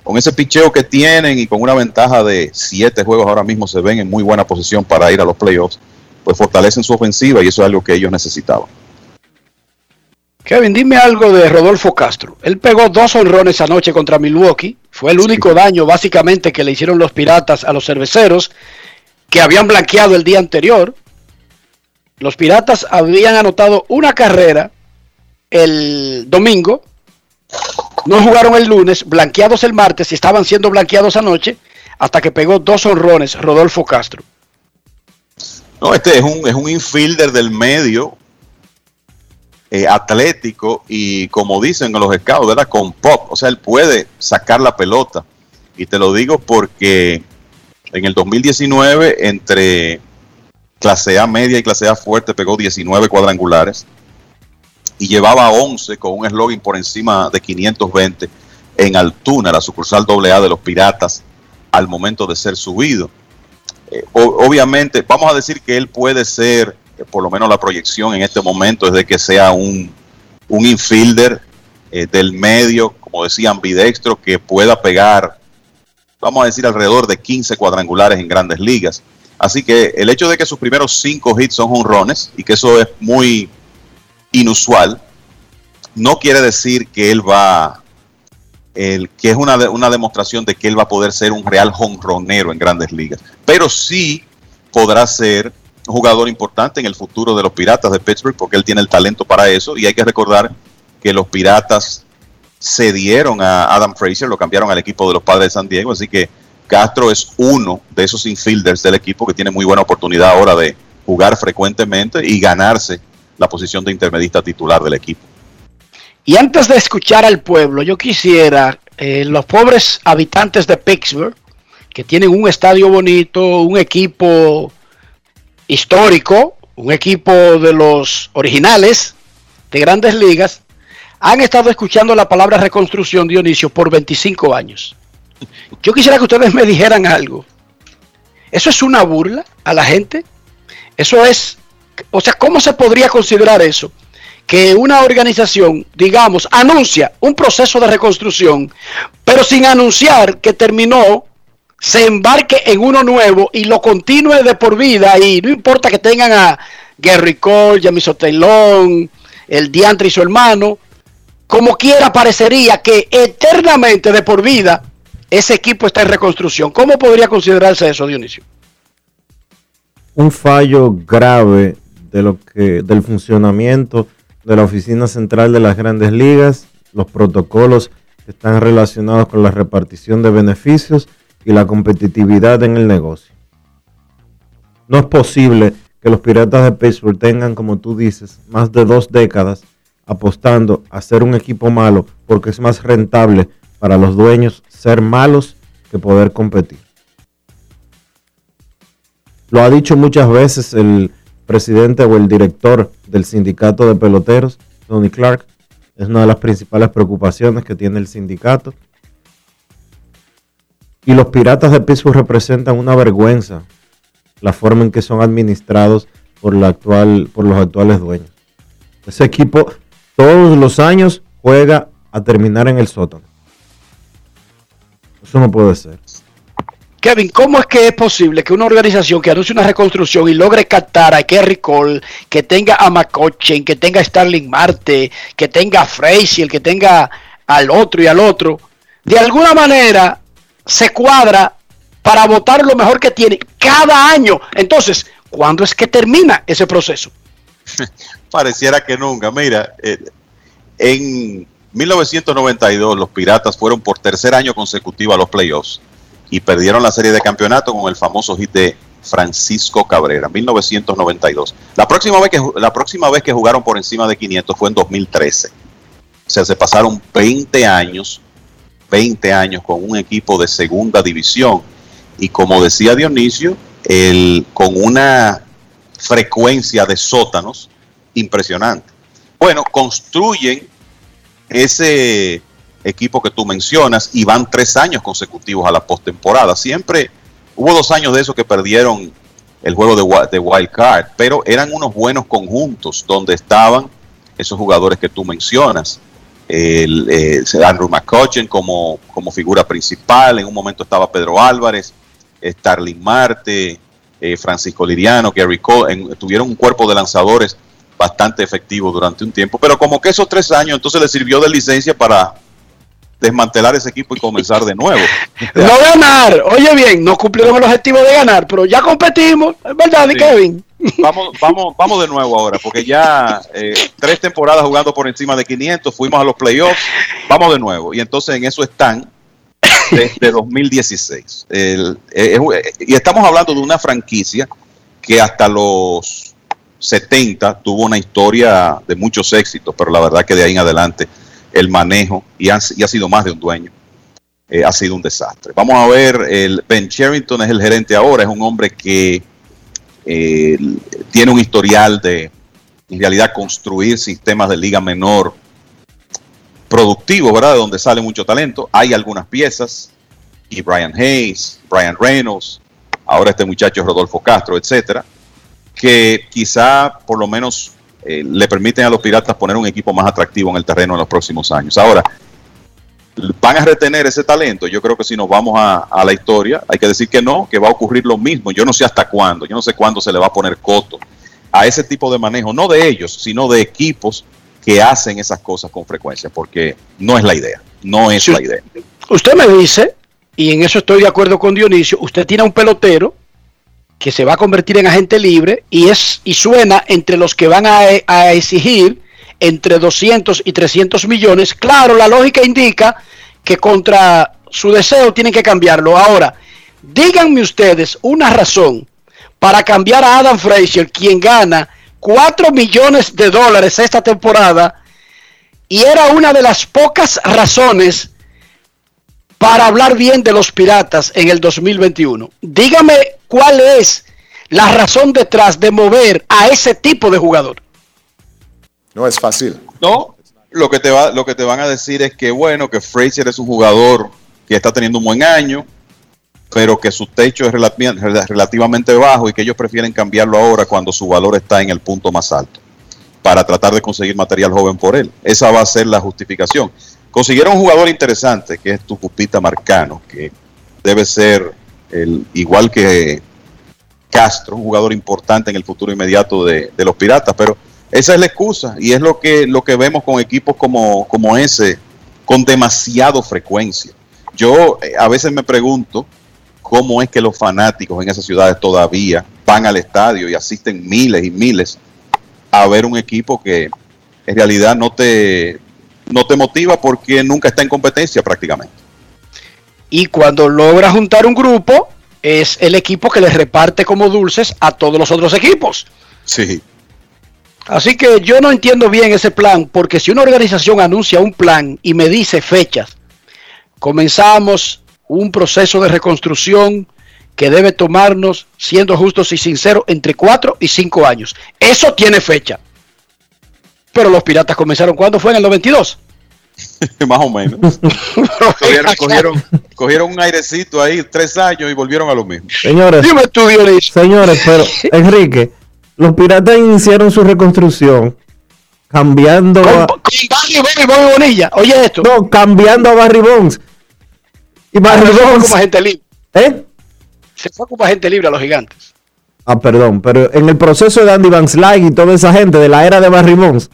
con ese picheo que tienen y con una ventaja de 7 juegos ahora mismo se ven en muy buena posición para ir a los playoffs, pues fortalecen su ofensiva y eso es algo que ellos necesitaban. Kevin, dime algo de Rodolfo Castro. Él pegó dos honrones anoche contra Milwaukee. Fue el único daño básicamente que le hicieron los piratas a los cerveceros que habían blanqueado el día anterior. Los piratas habían anotado una carrera el domingo. No jugaron el lunes, blanqueados el martes y estaban siendo blanqueados anoche hasta que pegó dos honrones Rodolfo Castro. No, este es un, es un infielder del medio, eh, atlético y como dicen los scouts, ¿verdad? Con pop. O sea, él puede sacar la pelota. Y te lo digo porque en el 2019, entre clase A media y clase A fuerte, pegó 19 cuadrangulares y llevaba 11 con un eslogan por encima de 520 en Altuna, la sucursal AA de los Piratas, al momento de ser subido. Eh, obviamente, vamos a decir que él puede ser, eh, por lo menos la proyección en este momento es de que sea un, un infielder eh, del medio, como decía, ambidextro, que pueda pegar, vamos a decir, alrededor de 15 cuadrangulares en grandes ligas. Así que el hecho de que sus primeros cinco hits son honrones y que eso es muy inusual, no quiere decir que él va, el, que es una, una demostración de que él va a poder ser un real jonronero en grandes ligas. Pero sí podrá ser un jugador importante en el futuro de los Piratas de Pittsburgh porque él tiene el talento para eso y hay que recordar que los Piratas cedieron a Adam Frazier, lo cambiaron al equipo de los Padres de San Diego, así que Castro es uno de esos infielders del equipo que tiene muy buena oportunidad ahora de jugar frecuentemente y ganarse la posición de intermedista titular del equipo. Y antes de escuchar al pueblo, yo quisiera, eh, los pobres habitantes de Pittsburgh, que tienen un estadio bonito, un equipo histórico, un equipo de los originales de grandes ligas, han estado escuchando la palabra reconstrucción, Dionisio, por 25 años. Yo quisiera que ustedes me dijeran algo. ¿Eso es una burla a la gente? Eso es, o sea, ¿cómo se podría considerar eso? Que una organización, digamos, anuncia un proceso de reconstrucción, pero sin anunciar que terminó, se embarque en uno nuevo y lo continúe de por vida y no importa que tengan a Gary Cole, Taylor, el Diantre y su hermano, como quiera parecería que eternamente de por vida ese equipo está en reconstrucción. ¿Cómo podría considerarse eso, Dionisio? Un fallo grave de lo que del funcionamiento de la oficina central de las Grandes Ligas, los protocolos que están relacionados con la repartición de beneficios y la competitividad en el negocio. No es posible que los Piratas de Pittsburgh tengan, como tú dices, más de dos décadas apostando a ser un equipo malo porque es más rentable para los dueños ser malos que poder competir. Lo ha dicho muchas veces el presidente o el director del sindicato de peloteros, Tony Clark. Es una de las principales preocupaciones que tiene el sindicato. Y los Piratas de Pittsburgh representan una vergüenza la forma en que son administrados por, la actual, por los actuales dueños. Ese equipo todos los años juega a terminar en el sótano. Eso no puede ser. Kevin, ¿cómo es que es posible que una organización que anuncie una reconstrucción y logre captar a Kerry Cole, que tenga a McCutcheon, que tenga a Starling Marte, que tenga a Frazier, que tenga al otro y al otro, de alguna manera se cuadra para votar lo mejor que tiene cada año? Entonces, ¿cuándo es que termina ese proceso? Pareciera que nunca. Mira, eh, en 1992 los Piratas fueron por tercer año consecutivo a los playoffs y perdieron la serie de campeonato con el famoso hit de Francisco Cabrera, 1992. La próxima vez que, la próxima vez que jugaron por encima de 500 fue en 2013. O sea, se pasaron 20 años, 20 años con un equipo de segunda división. Y como decía Dionisio, el, con una frecuencia de sótanos impresionante. Bueno, construyen ese equipo que tú mencionas y van tres años consecutivos a la postemporada. Siempre hubo dos años de eso que perdieron el juego de, de Wild Card, pero eran unos buenos conjuntos donde estaban esos jugadores que tú mencionas. El, eh, Andrew McCutcheon como, como figura principal, en un momento estaba Pedro Álvarez, Starling Marte, eh, Francisco Liriano, Gary Cole, tuvieron un cuerpo de lanzadores bastante efectivo durante un tiempo, pero como que esos tres años entonces le sirvió de licencia para desmantelar ese equipo y comenzar de nuevo. No ganar, oye bien, no cumplieron el objetivo de ganar, pero ya competimos, es verdad, Kevin. Vamos, vamos, vamos de nuevo ahora, porque ya eh, tres temporadas jugando por encima de 500, fuimos a los playoffs, vamos de nuevo. Y entonces en eso están desde 2016. El, eh, y estamos hablando de una franquicia que hasta los 70 tuvo una historia de muchos éxitos, pero la verdad que de ahí en adelante el manejo, y ha, sido más de un dueño, eh, ha sido un desastre. Vamos a ver, el Ben Sherrington es el gerente ahora, es un hombre que eh, tiene un historial de, en realidad, construir sistemas de liga menor productivos, ¿verdad? De donde sale mucho talento. Hay algunas piezas, y Brian Hayes, Brian Reynolds, ahora este muchacho Rodolfo Castro, etcétera, que quizá por lo menos eh, le permiten a los piratas poner un equipo más atractivo en el terreno en los próximos años. Ahora, ¿van a retener ese talento? Yo creo que si nos vamos a, la historia, hay que decir que no, que va a ocurrir lo mismo. Yo no sé hasta cuándo, yo no sé cuándo se le va a poner coto a ese tipo de manejo, no de ellos, sino de equipos que hacen esas cosas con frecuencia, porque no es la idea, no es la idea. Usted me dice, y en eso estoy de acuerdo con Dionisio, usted tiene un pelotero que se va a convertir en agente libre y es y suena entre los que van a, a exigir entre 200 y 300 millones. Claro, la lógica indica que contra su deseo tienen que cambiarlo. Ahora, díganme ustedes una razón para cambiar a Adam Frazier, quien gana 4 millones de dólares esta temporada, y era una de las pocas razones para hablar bien de los piratas en el 2021. Dígame cuál es la razón detrás de mover a ese tipo de jugador. No es fácil. No, lo que te va, lo que te van a decir es que bueno, que Frazier es un jugador que está teniendo un buen año, pero que su techo es relati- relativamente bajo y que ellos prefieren cambiarlo ahora cuando su valor está en el punto más alto para tratar de conseguir material joven por él. Esa va a ser la justificación. Consiguieron un jugador interesante que es Tucupita Marcano, que debe ser igual que Castro, un jugador importante en el futuro inmediato de, los Piratas, pero esa es la excusa y es lo que, vemos con equipos como, como ese, con demasiado frecuencia. Yo eh, a veces me pregunto cómo es que los fanáticos en esas ciudades todavía van al estadio y asisten miles y miles a ver un equipo que en realidad no te, no te motiva porque nunca está en competencia prácticamente. Y cuando logra juntar un grupo, es el equipo que les reparte como dulces a todos los otros equipos. Sí. Así que yo no entiendo bien ese plan, porque si una organización anuncia un plan y me dice fechas, comenzamos un proceso de reconstrucción que debe tomarnos, siendo justos y sinceros, entre 4 y 5 años. Eso tiene fecha. Pero los piratas comenzaron cuando fue en el 92. Más o menos. cogieron, cogieron, cogieron un airecito ahí, tres años y volvieron a lo mismo. Señores, Dime tú, Dionisio. señores, pero Enrique, los piratas iniciaron su reconstrucción cambiando a, Con Barry Bonds y Bobby Bonilla. Oye esto. no, cambiando a Barry Bonds. Y Barry Se fue Bonds, como agente libre. ¿eh? Se fue como agente libre a los gigantes. Ah, perdón, pero en el proceso de Andy Van Slyke y toda esa gente de la era de Barry Bonds,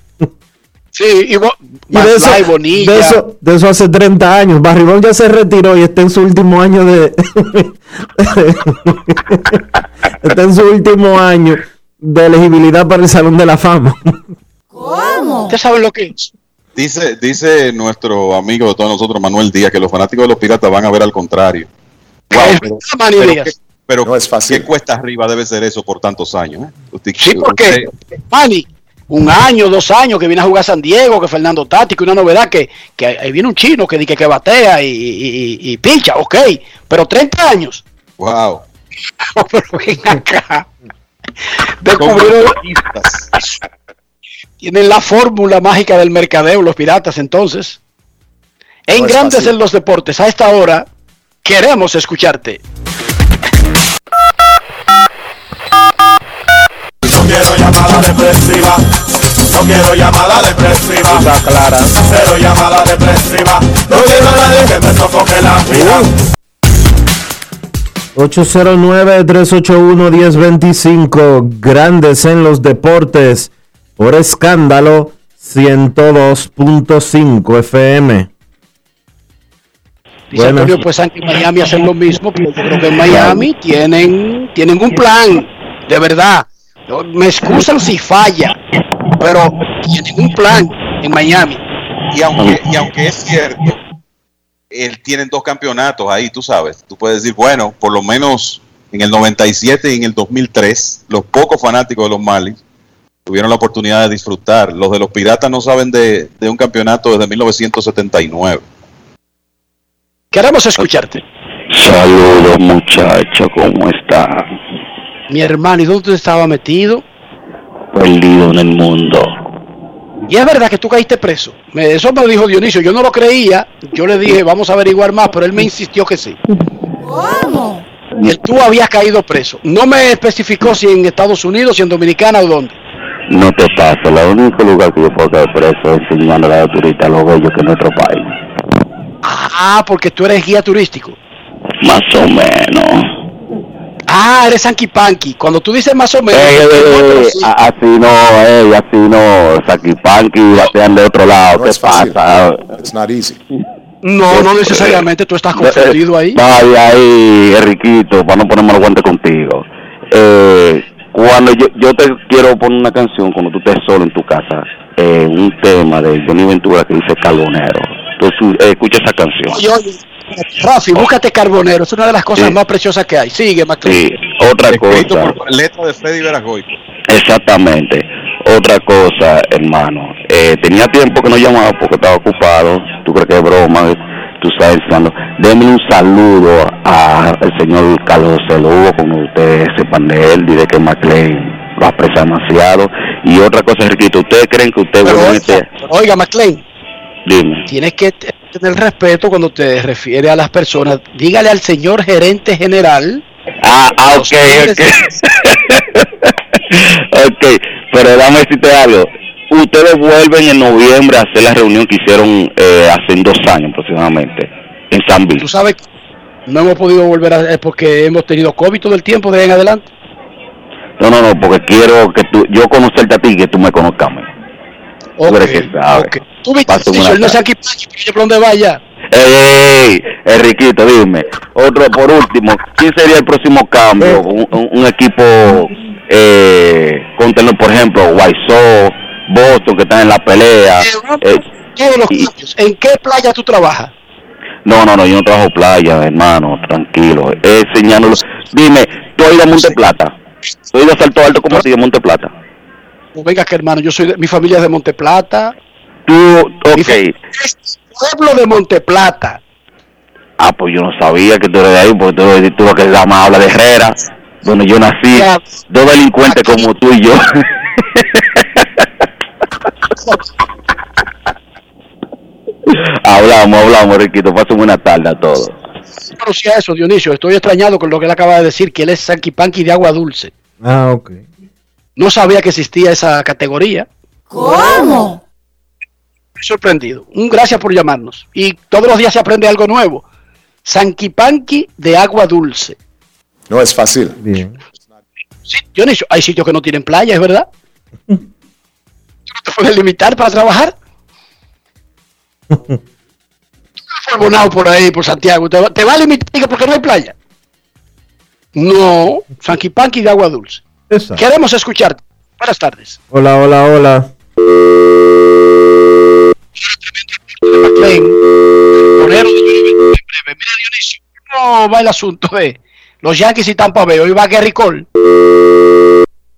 Sí, y, Bo- y de eso, Bonilla. de eso, de eso hace 30 años. Barry Bonds ya se retiró y está en su último año de. está en su último año de elegibilidad para el Salón de la Fama. ¿Cómo? ¿Ustedes saben lo que es? Dice, dice nuestro amigo de todos nosotros, Manuel Díaz, que los fanáticos de los piratas van a ver al contrario. Wow, pero, pero Díaz. qué- pero No es fácil. qué cuesta arriba debe ser eso por tantos años. eh? Usted- Sí, porque Manny, un año, dos años que viene a jugar San Diego, que Fernando Tati, que una novedad que, que ahí viene un chino que dice que batea y, y, y- pincha, ok, pero 30 años. Wow. pero ven acá. Descubrieron, tienen la fórmula mágica del mercadeo, los piratas, entonces. En No Grandes fácil. en los Deportes, a esta hora, queremos escucharte. No quiero llamada depresiva. Está clara. Cero llamada depresiva. No quiero a nadie que me sofoque la vida. 809-381-1025, Grandes en los Deportes, por escándalo 102.5 FM. Dice Buenas. Antonio, pues aquí en Miami hacen lo mismo, pero yo creo que en Miami tienen, tienen un plan, de verdad. No, Me excusan si falla, pero tienen un plan en Miami. Y aunque, y aunque es cierto, él tienen dos campeonatos ahí, tú sabes. Tú puedes decir, bueno, por lo menos en el 97 y en el 2003, los pocos fanáticos de los Marlins tuvieron la oportunidad de disfrutar. Los de los Piratas no saben de, de un campeonato desde 1979. Queremos escucharte. Saludos muchachos, ¿cómo están? Mi hermano, ¿y dónde tú estabas metido? Perdido en el mundo. Y es verdad que tú caíste preso. Me- Eso me lo dijo Dionisio. Yo no lo creía. Yo le dije, vamos a averiguar más, pero él me insistió que sí. ¿Cómo? Que tú habías caído preso. No me especificó si en Estados Unidos, si en Dominicana o dónde. No te pasa, el único lugar que yo puedo caer preso es enseñando a los turistas lo bello que es nuestro país. Ah, porque tú eres guía turístico. Más o menos. Ah, eres Sanky Panky. Cuando tú dices más o menos. Eh, no, eh, sí. así no, eh, así no, Saquipanqui batean de otro lado, No ¿qué es fácil. pasa? It's not easy. no, no necesariamente tú estás confundido ahí. Vaya ahí, Enriquito, para no ponerme los guantes contigo. Eh, cuando yo, yo te quiero poner una canción, cuando tú estés solo en tu casa, eh, un tema de Johnny Ventura que dice Carbonero. Entonces, eh, escucha esa canción. Oye, oye, Rafi, búscate Carbonero. Es una de las cosas Sí. más preciosas que hay. Sigue, McLean. Sí, otra Escrito cosa. por letra de Freddy Veragoico. Exactamente. Otra cosa, hermano. Eh, tenía tiempo que no llamaba porque estaba ocupado. Tú crees que es broma. Tú sabes, cuando. Denme un saludo al señor Carlos Lugo con usted. Sepan de él. Diré que McLean lo aprecia demasiado. Y otra cosa, Riquito, ¿ustedes creen que usted Pero oiga, oiga, McLean, Dime. tienes que tener respeto cuando te refieres a las personas. Dígale al señor gerente general. Ah, ah, ok, ok. ok, pero dame decirte algo. Ustedes vuelven en noviembre a hacer la reunión que hicieron eh, hace dos años aproximadamente en San Bill. Tú sabes no hemos podido volver a es porque hemos tenido COVID todo el tiempo de ahí en adelante. No, no, no, porque quiero que tú, yo conocerte a ti y que tú me conozcas. Eres que sabes. Tú viste, él no se tarde. aquí, pero yo por donde vaya. Ey, Enriquito, dime. Otro, por último, ¿quién sería el próximo cambio? Un, un- un equipo, eh, contenlo, por ejemplo, Sox, Boston, que están en la pelea. Eh, Todos los cambios. ¿En qué playa tú trabajas? no, no, no, yo no trabajo playa, hermano, tranquilo. Eh, enseñándolo. Dime, ¿tú has ido a Monte Plata? ¿Tú has ido a Salto Alto como a Monte Plata? Pues venga que hermano, yo soy de, mi familia es de Monteplata. Tú, ok. Pueblo de Monteplata. Ah, pues yo no sabía que tú eres de ahí, porque tú, tú que la más habla de Herrera, donde yo nací, dos delincuentes como tú y yo. hablamos, hablamos, Riquito, pasen buena tarde a todos. No conocía eso, Dionisio. Estoy extrañado con lo que él acaba de decir, que él es Sanquipanqui de agua dulce. Ah, ok. No sabía que existía esa categoría. ¿Cómo? Sorprendido. Un gracias por llamarnos. Y todos los días se aprende algo nuevo. Sanquipanqui de agua dulce. No es fácil. Bien. Sí, Dionisio, hay sitios que no tienen playa, ¿es verdad? ¿Tú no te puedes limitar para trabajar? Forbonado por ahí, por Santiago. ¿Te va, te va a limitar porque no hay playa? No, Sanquipanqui de agua dulce. Exacto. Queremos escucharte. Buenas tardes. Hola, hola, hola. Mira, Dionisio, ¿cómo va el asunto de los Yankees y Tampa Bay? Hoy va Gary Cole.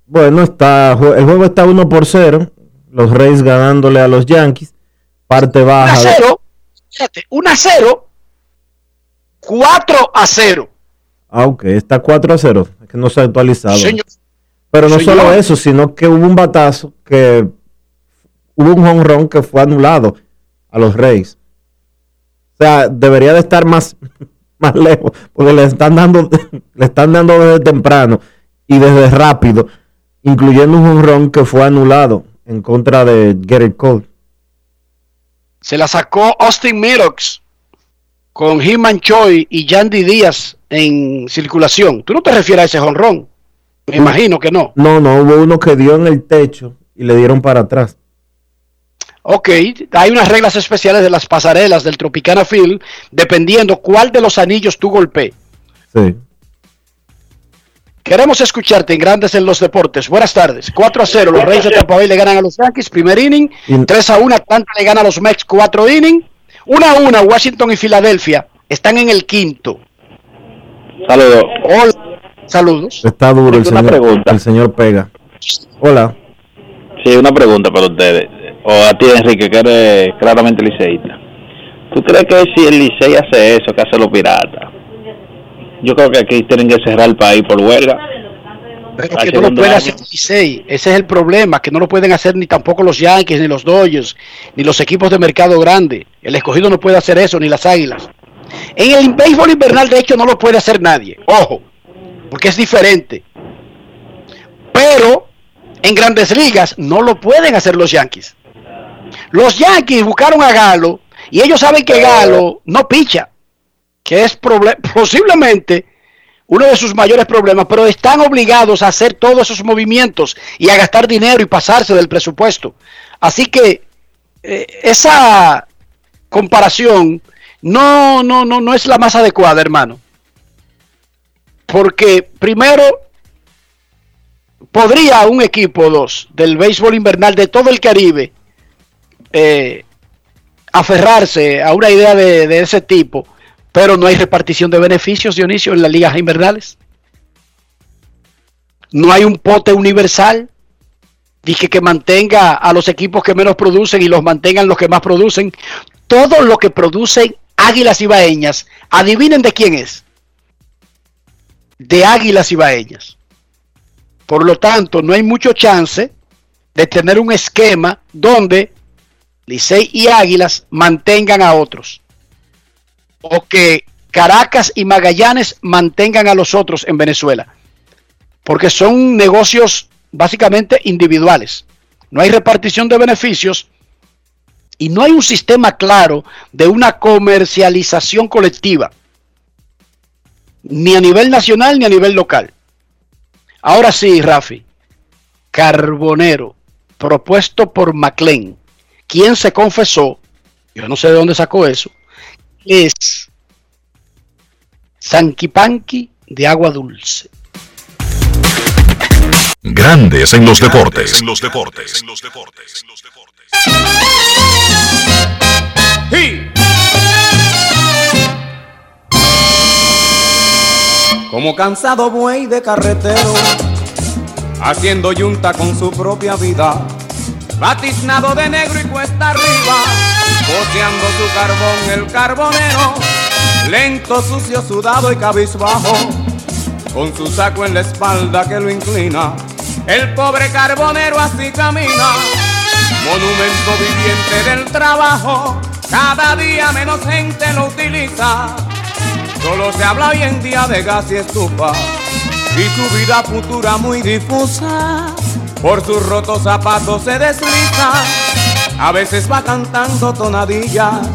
Bueno, está, el juego está 1 por 0. Los Reyes ganándole a los Yankees. Parte 1 baja. a de- 0. Fíjate, 1 a 0. 4 a 0. Ah, ok, está 4 a 0. Es que no se ha actualizado. Señor. Pero no solo eso, sino que hubo un batazo que hubo un honrón que fue anulado a los Reyes. O sea, debería de estar más, más lejos, porque le están dando, le están dando desde temprano y desde rápido, incluyendo un honrón que fue anulado en contra de Gary Cole. Se la sacó Austin Meadows con Himan Choi y Yandy Díaz en circulación. ¿Tú no te refieres a ese jonrón? Me imagino que no. No, no, hubo uno que dio en el techo y le dieron para atrás. Ok, hay unas reglas especiales de las pasarelas del Tropicana Field, dependiendo cuál de los anillos tú golpees. Sí. Queremos escucharte en Grandes en los Deportes. Buenas tardes. 4 a 0. Los Reyes de Tampa Bay le ganan a los Yankees. Primer inning. 3 a 1. Atlanta le gana a los Mets. 4 inning. 1 a 1. Washington y Filadelfia están en el quinto. Saludos. Hola. Saludos. Está duro el Una señor, pregunta. el señor Pega. Hola. Sí, una pregunta para ustedes, o a ti Enrique, que eres claramente liceísta. ¿Tú crees que si el Licey hace eso, que hace los piratas? Yo creo que aquí tienen que cerrar el país por huelga. Pero que no lo puede año. hacer el Licey. Ese es el problema, que no lo pueden hacer ni tampoco los Yankees, ni los Dodgers, ni los equipos de mercado grande. El escogido no puede hacer eso, ni las Águilas. En el béisbol invernal, de hecho, no lo puede hacer nadie. Ojo, porque es diferente. Pero en grandes ligas no lo pueden hacer los Yankees. Los Yankees buscaron a Galo y ellos saben que Galo no picha, que es posiblemente uno de sus mayores problemas, pero están obligados a hacer todos esos movimientos y a gastar dinero y pasarse del presupuesto. Así que eh, esa comparación no, no, no, no es la más adecuada, hermano. Porque primero podría un equipo dos del béisbol invernal de todo el Caribe eh, aferrarse a una idea de, de ese tipo, pero no hay repartición de beneficios, Dionisio, en las ligas invernales. No hay un pote universal dije que mantenga a los equipos que menos producen y los mantengan los que más producen. Todo lo que producen Águilas Ibaeñas, adivinen de quién es. De Águilas Ibaeñas. Por lo tanto, no hay mucho chance de tener un esquema donde Licey y Águilas mantengan a otros. O que Caracas y Magallanes mantengan a los otros en Venezuela. Porque son negocios básicamente individuales. No hay repartición de beneficios y no hay un sistema claro de una comercialización colectiva, ni a nivel nacional ni a nivel local. Ahora sí, Rafi, Carbonero, propuesto por McLean, quien se confesó, yo no sé de dónde sacó eso, es Sanquipanqui de agua dulce. Grandes en los deportes. En los deportes. En los deportes. Como cansado buey de carretero, haciendo yunta con su propia vida, batiznado de negro y cuesta arriba, boceando su carbón el carbonero, lento, sucio, sudado y cabizbajo, con su saco en la espalda que lo inclina, el pobre carbonero así camina, monumento viviente del trabajo, cada día menos gente lo utiliza. Solo se habla hoy en día de gas y estufa. Y su vida futura muy difusa. Por sus rotos zapatos se desliza, a veces va cantando tonadillas.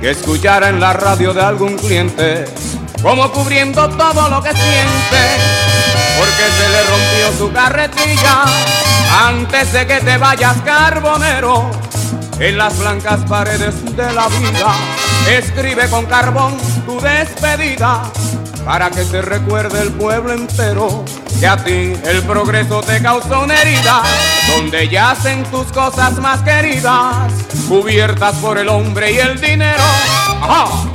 Que escuchara en la radio de algún cliente, como cubriendo todo lo que siente, porque se le rompió su carretilla. Antes de que te vayas carbonero. En las blancas paredes de la vida. Escribe con carbón tu despedida para que se recuerde el pueblo entero que a ti el progreso te causó una herida donde yacen tus cosas más queridas cubiertas por el hombre y el dinero. Ajá.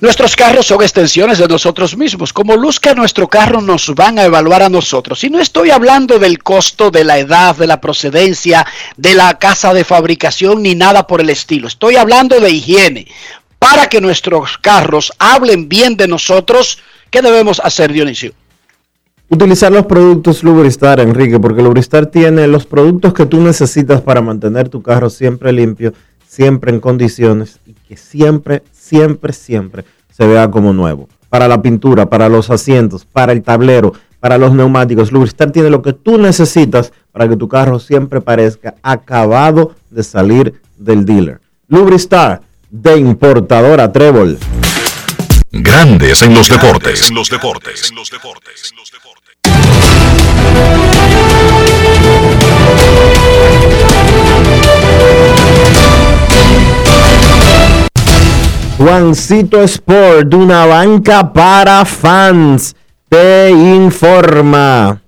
Nuestros carros son extensiones de nosotros mismos. Como luzca nuestro carro, nos van a evaluar a nosotros. Y no estoy hablando del costo, de la edad, de la procedencia, de la casa de fabricación, ni nada por el estilo. Estoy hablando de higiene. Para que nuestros carros hablen bien de nosotros, ¿qué debemos hacer, Dionisio? Utilizar los productos Lubristar, Enrique, porque Lubristar tiene los productos que tú necesitas para mantener tu carro siempre limpio, siempre en condiciones y que siempre, siempre, siempre se vea como nuevo. Para la pintura, para los asientos, para el tablero, para los neumáticos. Lubristar tiene lo que tú necesitas para que tu carro siempre parezca acabado de salir del dealer. Lubristar de importadora Trébol. Grandes en los deportes. En los deportes. Juancito Sport, una banca para fans, te informa.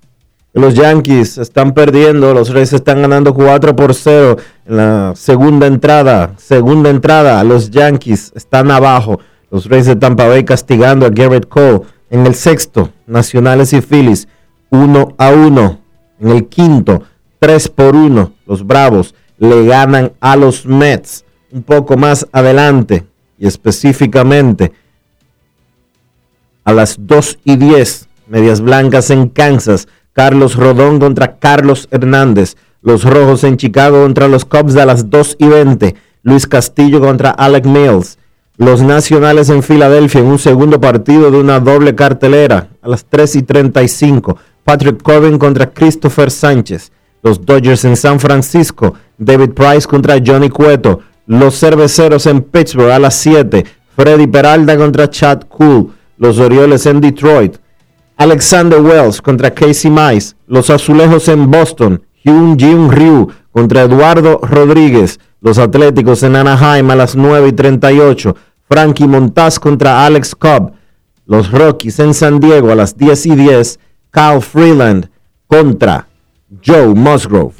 Los Yankees están perdiendo, los Reyes están ganando 4 por 0 en la segunda entrada. Segunda entrada, los Yankees están abajo. Los Reyes de Tampa Bay castigando a Garrett Cole. En el sexto, Nacionales y Phillies, 1 a 1. En el quinto, 3 por 1. Los Bravos le ganan a los Mets. Un poco más adelante, y específicamente a las 2 y 10, Medias Blancas en Kansas, Carlos Rodón contra Carlos Hernández, los Rojos en Chicago contra los Cubs a las 2 y 20, Luis Castillo contra Alec Mills, los Nacionales en Filadelfia en un segundo partido de una doble cartelera a las 3 y 35, Patrick Corbin contra Christopher Sánchez, los Dodgers en San Francisco, David Price contra Johnny Cueto, los Cerveceros en Pittsburgh a las 7. Freddy Peralta contra Chad Cool. Los Orioles en Detroit. Alexander Wells contra Casey Mice. Los Azulejos en Boston. Hyun Jin Ryu contra Eduardo Rodríguez. Los Atléticos en Anaheim a las 9 y 38. Frankie Montaz contra Alex Cobb. Los Rockies en San Diego a las 10 y 10. Kyle Freeland contra Joe Musgrove.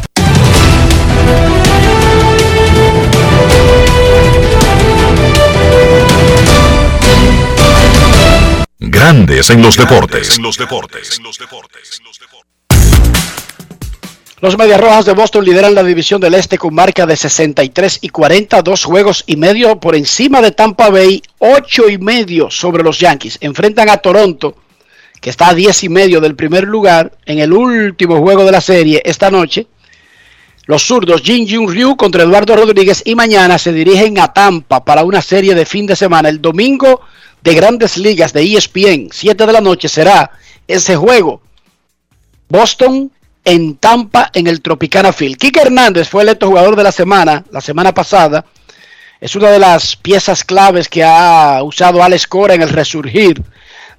Grandes en los deportes. Los Medias Rojas de Boston lideran la división del Este con marca de 63 y 40, dos juegos y medio por encima de Tampa Bay, ocho y medio sobre los Yankees. Enfrentan a Toronto, que está a 10 y medio del primer lugar en el último juego de la serie esta noche. Los zurdos Jin Jun Ryu contra Eduardo Rodríguez y mañana se dirigen a Tampa para una serie de fin de semana. El domingo de grandes ligas de ESPN, 7 de la noche, será ese juego. Boston en Tampa en el Tropicana Field. Kike Hernández fue electo jugador de la semana, la semana pasada. Es una de las piezas claves que ha usado Alex Cora en el resurgir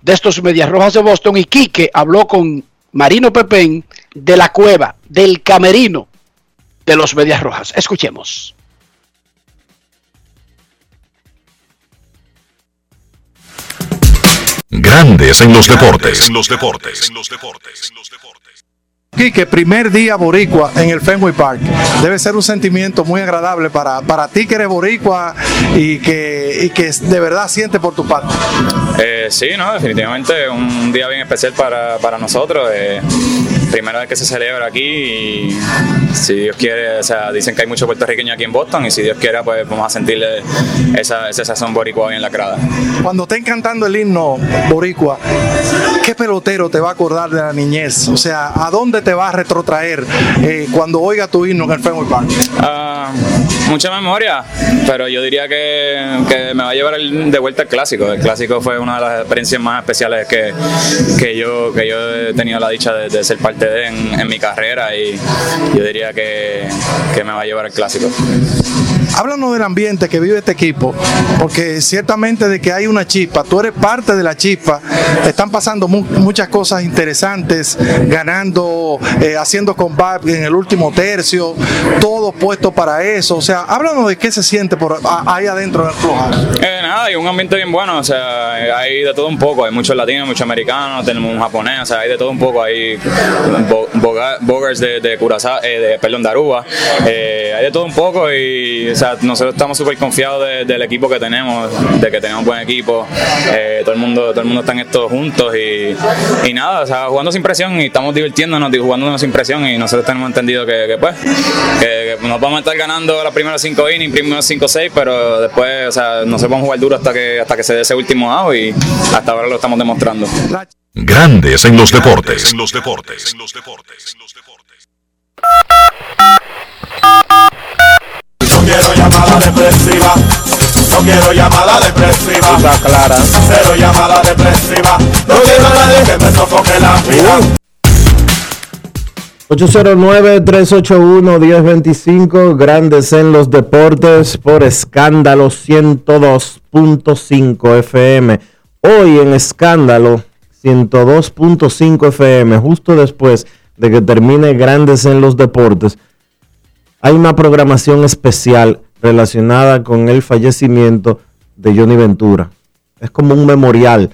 de estos Medias Rojas de Boston. Y Quique habló con Marino Pepén de la cueva, del camerino de los Medias Rojas. Escuchemos. Grandes en los deportes. En los deportes. Quique, primer día boricua en el Fenway Park. Debe ser un sentimiento muy agradable para, para ti que eres boricua y que, y que de verdad siente por tu parte. Eh, sí, no, definitivamente un día bien especial para, para nosotros. eh, primera vez que se celebra aquí y si Dios quiere, o sea, dicen que hay muchos puertorriqueños aquí en Boston y si Dios quiere, pues vamos a sentirle esa, ese sazón boricua hoy en la grada. Cuando esté cantando el himno boricua, ¿qué pelotero te va a acordar de la niñez? O sea, ¿a dónde te va a retrotraer eh, cuando oiga tu himno en el Fenway Park? Ah, mucha memoria, pero yo diría que, que me va a llevar de vuelta al clásico. El clásico fue una de las experiencias más especiales que, que, yo, que yo he tenido la dicha de, ser parte de en, en mi carrera y yo diría que, que me va a llevar al clásico. Háblanos del ambiente que vive este equipo, porque ciertamente de que hay una chispa, tú eres parte de la chispa, están pasando mu- muchas cosas interesantes, ganando, eh, haciendo comeback en el último tercio, todo puesto para eso, o sea, háblanos de qué se siente por ahí adentro del club. Eh, nada, hay un ambiente bien bueno, o sea, hay de todo un poco, hay muchos latinos, muchos americanos, tenemos un japonés, o sea, hay de todo un poco, hay bo- bogers de, de Curazao, eh, de, perdón, de Aruba, eh, hay de todo un poco y, sea, sea, nosotros estamos súper confiados de- del equipo que tenemos, de que tenemos buen equipo. Eh, todo el mundo todo el mundo está en esto juntos y, y nada, o sea, jugando sin presión y estamos divirtiéndonos, y jugándonos sin presión y nosotros tenemos entendido que, que, pues, que, que nos vamos a estar ganando los primeros cinco innings, primeros cinco seis, pero después, o sea, no se vamos a jugar duro hasta que hasta que se dé ese último out y hasta ahora lo estamos demostrando. Grandes en los deportes. En los depresiva. No quiero llamada depresiva. clara. Cero llamada depresiva. No quiero a nadie que me sofoque la vida. 809-381-1025, grandes en los deportes por escándalo 102.5 FM. Hoy en escándalo 102.5 FM, justo después de que termine grandes en los deportes, hay una programación especial relacionada con el fallecimiento de Johnny Ventura. Es como un memorial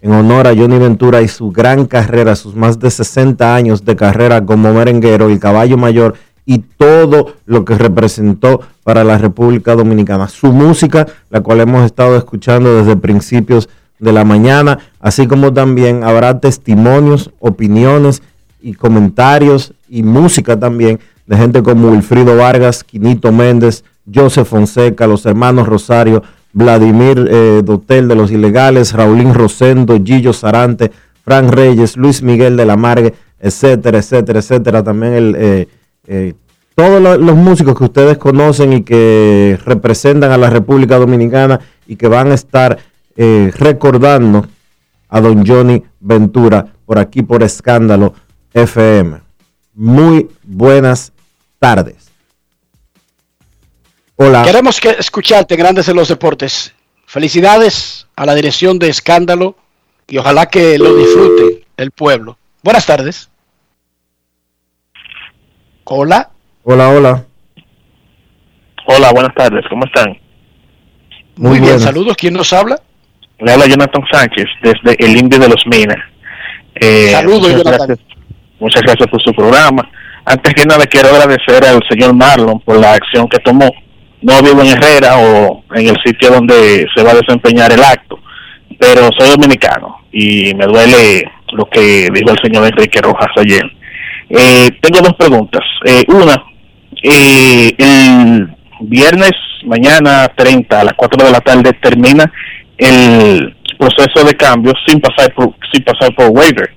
en honor a Johnny Ventura y su gran carrera, sus más de 60 años de carrera como merenguero, el caballo mayor y todo lo que representó para la República Dominicana. Su música, la cual hemos estado escuchando desde principios de la mañana, así como también habrá testimonios, opiniones y comentarios y música también de gente como Wilfrido Vargas, Quinito Méndez, Joseph Fonseca, los hermanos Rosario, Vladimir eh, Dotel de los Ilegales, Raulín Rosendo, Gillo Sarante, Frank Reyes, Luis Miguel de la Margue, etcétera, etcétera, etcétera. También el, eh, eh, todos lo- los músicos que ustedes conocen y que representan a la República Dominicana y que van a estar recordando a don Johnny Ventura por aquí por Escándalo FM. Muy buenas tardes. Hola. Queremos que escucharte, Grandes en los Deportes. Felicidades a la dirección de Escándalo y ojalá que lo disfrute el pueblo. Buenas tardes. Hola. Hola, hola. Hola, buenas tardes, ¿cómo están? Muy, bien, saludos. ¿Quién nos habla? Le habla Jonathan Sánchez desde el Indio de los Minas. Eh, Saludos, muchas Jonathan. gracias, muchas gracias por su programa. Antes que nada quiero agradecer al señor Marlon por la acción que tomó. No vivo en Herrera o en el sitio donde se va a desempeñar el acto, pero soy dominicano y me duele lo que dijo el señor Enrique Rojas ayer. Eh, tengo dos preguntas. Eh, una, eh, el viernes, mañana 30 a las 4 de la tarde termina el proceso de cambio sin pasar por, sin pasar por waiver.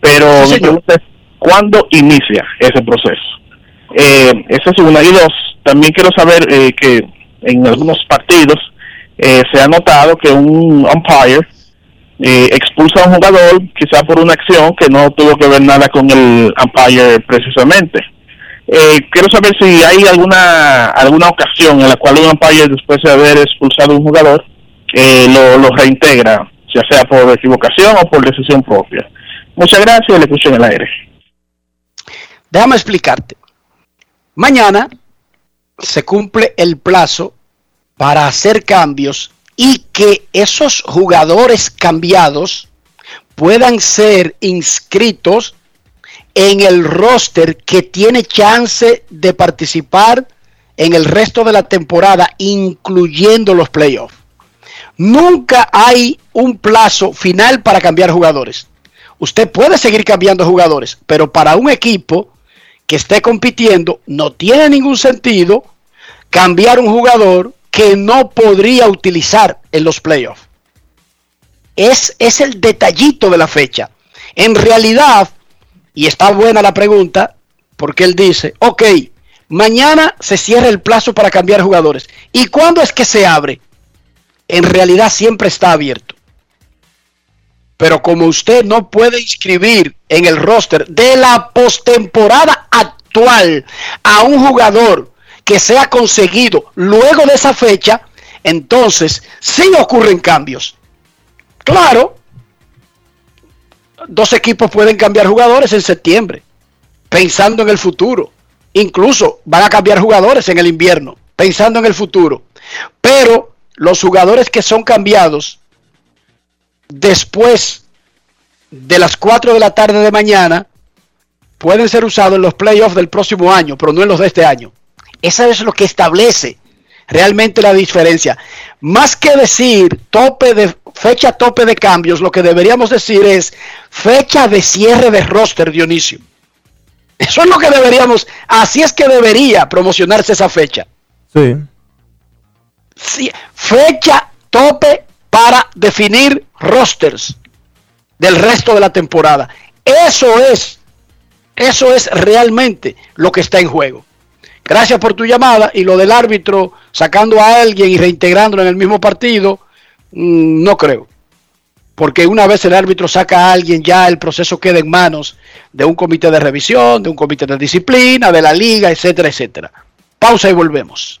Pero mi pregunta es, ¿cuándo inicia ese proceso? Eh, esa es una. Y dos, también quiero saber eh, que en algunos partidos eh, se ha notado que un umpire eh, expulsa a un jugador quizá por una acción que no tuvo que ver nada con el umpire precisamente. Quiero saber si hay alguna alguna ocasión en la cual un umpire después de haber expulsado a un jugador lo, lo reintegra, ya sea por equivocación o por decisión propia. Muchas gracias le escucho en el aire. Déjame explicarte. Mañana se cumple el plazo para hacer cambios y que esos jugadores cambiados puedan ser inscritos en el roster que tiene chance de participar en el resto de la temporada, incluyendo los playoffs. Nunca hay un plazo final para cambiar jugadores. Usted puede seguir cambiando jugadores, pero para un equipo que esté compitiendo no tiene ningún sentido cambiar un jugador que no podría utilizar en los playoffs. Es, es el detallito de la fecha. En realidad, y está buena la pregunta, porque él dice, ok, mañana se cierra el plazo para cambiar jugadores. ¿Y cuándo es que se abre? En realidad siempre está abierto. Pero como usted no puede inscribir en el roster de la postemporada actual a un jugador que sea conseguido luego de esa fecha, entonces sí ocurren cambios. Claro, dos equipos pueden cambiar jugadores en septiembre, pensando en el futuro. Incluso van a cambiar jugadores en el invierno, pensando en el futuro. Pero los jugadores que son cambiados después de las 4 de la tarde de mañana pueden ser usados en los playoffs del próximo año, pero no en los de este año. Esa es lo que establece realmente la diferencia. Más que decir tope de fecha tope de cambios, lo que deberíamos decir es fecha de cierre de roster, Dionisio. Eso es lo que deberíamos, así es que debería promocionarse esa fecha. Sí. Sí, fecha tope para definir rosters del resto de la temporada. Eso es, eso es realmente lo que está en juego. Gracias por tu llamada y lo del árbitro sacando a alguien y reintegrándolo en el mismo partido, mm, no creo. Porque una vez el árbitro saca a alguien, ya el proceso queda en manos de un comité de revisión, de un comité de disciplina, de la liga, etcétera, etcétera. Pausa y volvemos.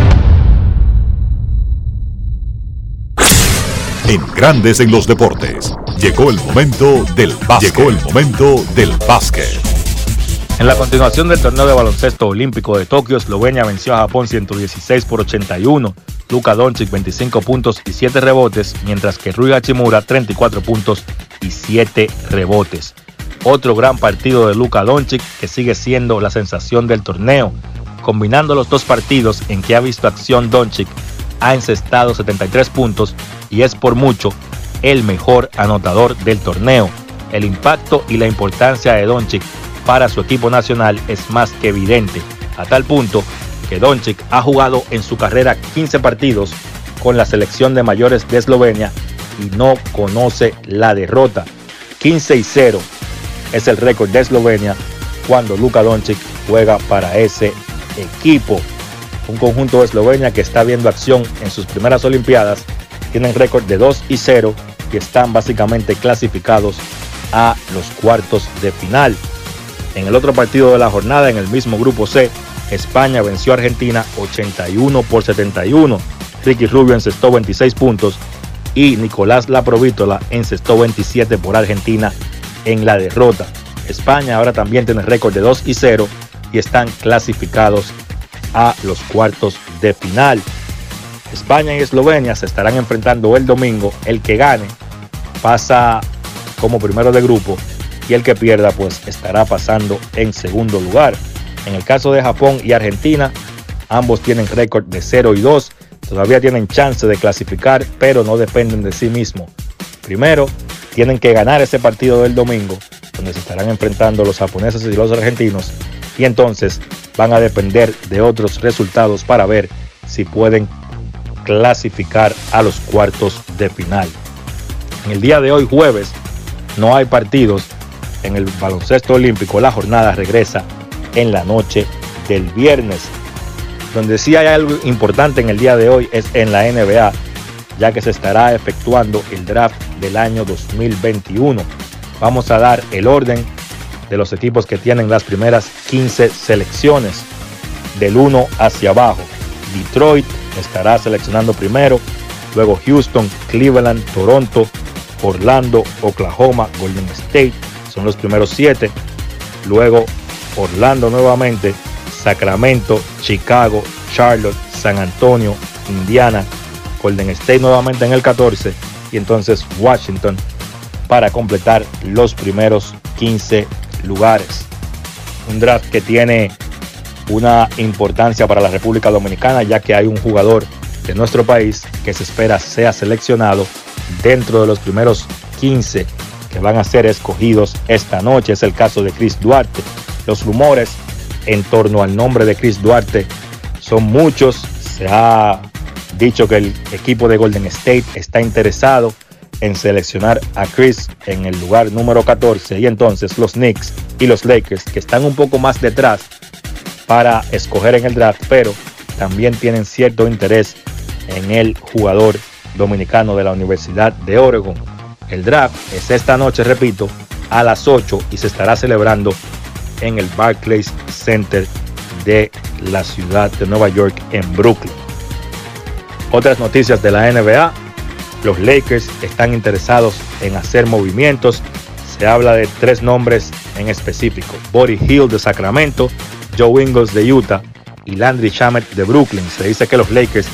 En Grandes en los deportes. Llegó el momento del básquet. Llegó el momento del básquet. En la continuación del torneo de baloncesto olímpico de Tokio, Eslovenia venció a Japón 116 por 81. Luka Doncic 25 puntos y 7 rebotes, mientras que Rui Hachimura 34 puntos y 7 rebotes. Otro gran partido de Luka Doncic que sigue siendo la sensación del torneo. Combinando los dos partidos en que ha visto acción Doncic, ha encestado 73 puntos y es por mucho el mejor anotador del torneo. El impacto y la importancia de Doncic para su equipo nacional es más que evidente, a tal punto que Doncic ha jugado en su carrera 15 partidos con la selección de mayores de Eslovenia y no conoce la derrota. 15 y 0 es el récord de Eslovenia cuando Luka Doncic juega para ese equipo. Un conjunto de Eslovenia que está viendo acción en sus primeras Olimpiadas tienen récord de 2 y 0 y están básicamente clasificados a los cuartos de final. En el otro partido de la jornada, en el mismo grupo C, España venció a Argentina 81 por 71. Ricky Rubio encestó 26 puntos y Nicolás Laprovítola encestó 27 por Argentina en la derrota. España ahora también tiene récord de 2 y 0 y están clasificados a los cuartos de final. España y Eslovenia se estarán enfrentando el domingo. El que gane pasa como primero de grupo y el que pierda pues estará pasando en segundo lugar. En el caso de Japón y Argentina, ambos tienen récord de 0 y 2. Todavía tienen chance de clasificar, pero no dependen de sí mismos. Primero, tienen que ganar ese partido del domingo, donde se estarán enfrentando los japoneses y los argentinos. Y entonces van a depender de otros resultados para ver si pueden clasificar a los cuartos de final. En el día de hoy, jueves, no hay partidos en el baloncesto olímpico. La jornada regresa en la noche del viernes. Donde sí hay algo importante en el día de hoy es en la NBA, ya que se estará efectuando el draft del año 2021. Vamos a dar el orden de los equipos que tienen las primeras 15 selecciones del 1 hacia abajo. Detroit estará seleccionando primero, luego Houston, Cleveland, Toronto, Orlando, Oklahoma, Golden State, son los primeros siete. Luego Orlando nuevamente, Sacramento, Chicago, Charlotte, San Antonio, Indiana, Golden State nuevamente en el 14 y entonces Washington para completar los primeros 15 lugares. Un draft que tiene una importancia para la República Dominicana ya que hay un jugador de nuestro país que se espera sea seleccionado dentro de los primeros 15 que van a ser escogidos esta noche. Es el caso de Chris Duarte. Los rumores en torno al nombre de Chris Duarte son muchos. Se ha dicho que el equipo de Golden State está interesado en seleccionar a Chris en el lugar número 14 y entonces los Knicks y los Lakers que están un poco más detrás para escoger en el draft, pero también tienen cierto interés en el jugador dominicano de la Universidad de Oregon. El draft es esta noche, repito, a las 8 y se estará celebrando en el Barclays Center de la ciudad de Nueva York en Brooklyn. Otras noticias de la NBA. Los Lakers están interesados en hacer movimientos. Se habla de tres nombres en específico. Body Hill de Sacramento, Joe Ingles de Utah y Landry Shamet de Brooklyn. Se dice que los Lakers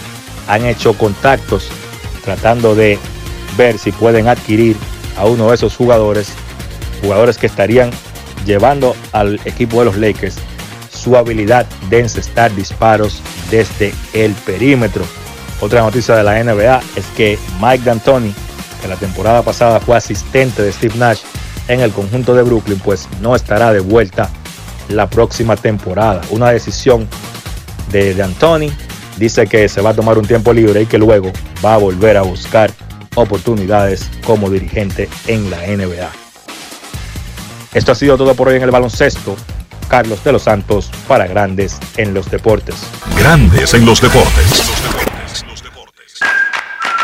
han hecho contactos tratando de ver si pueden adquirir a uno de esos jugadores, jugadores que estarían llevando al equipo de los Lakers su habilidad de encestar disparos desde el perímetro. Otra noticia de la NBA es que Mike D'Antoni, que la temporada pasada fue asistente de Steve Nash en el conjunto de Brooklyn, pues no estará de vuelta la próxima temporada. Una decisión de D'Antoni dice que se va a tomar un tiempo libre y que luego va a volver a buscar oportunidades como dirigente en la NBA. Esto ha sido todo por hoy en el baloncesto. Carlos de los Santos para Grandes en los Deportes. Grandes en los Deportes.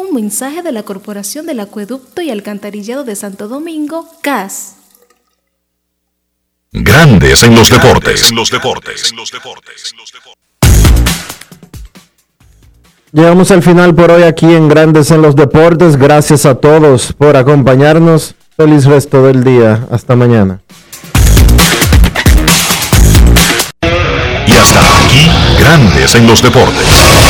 Un mensaje de la Corporación del Acueducto y Alcantarillado de Santo Domingo, CAS. Grandes en los deportes. los deportes. Llegamos al final por hoy aquí en Grandes en los Deportes. Gracias a todos por acompañarnos. Feliz resto del día. Hasta mañana. Y hasta aquí, Grandes en los Deportes.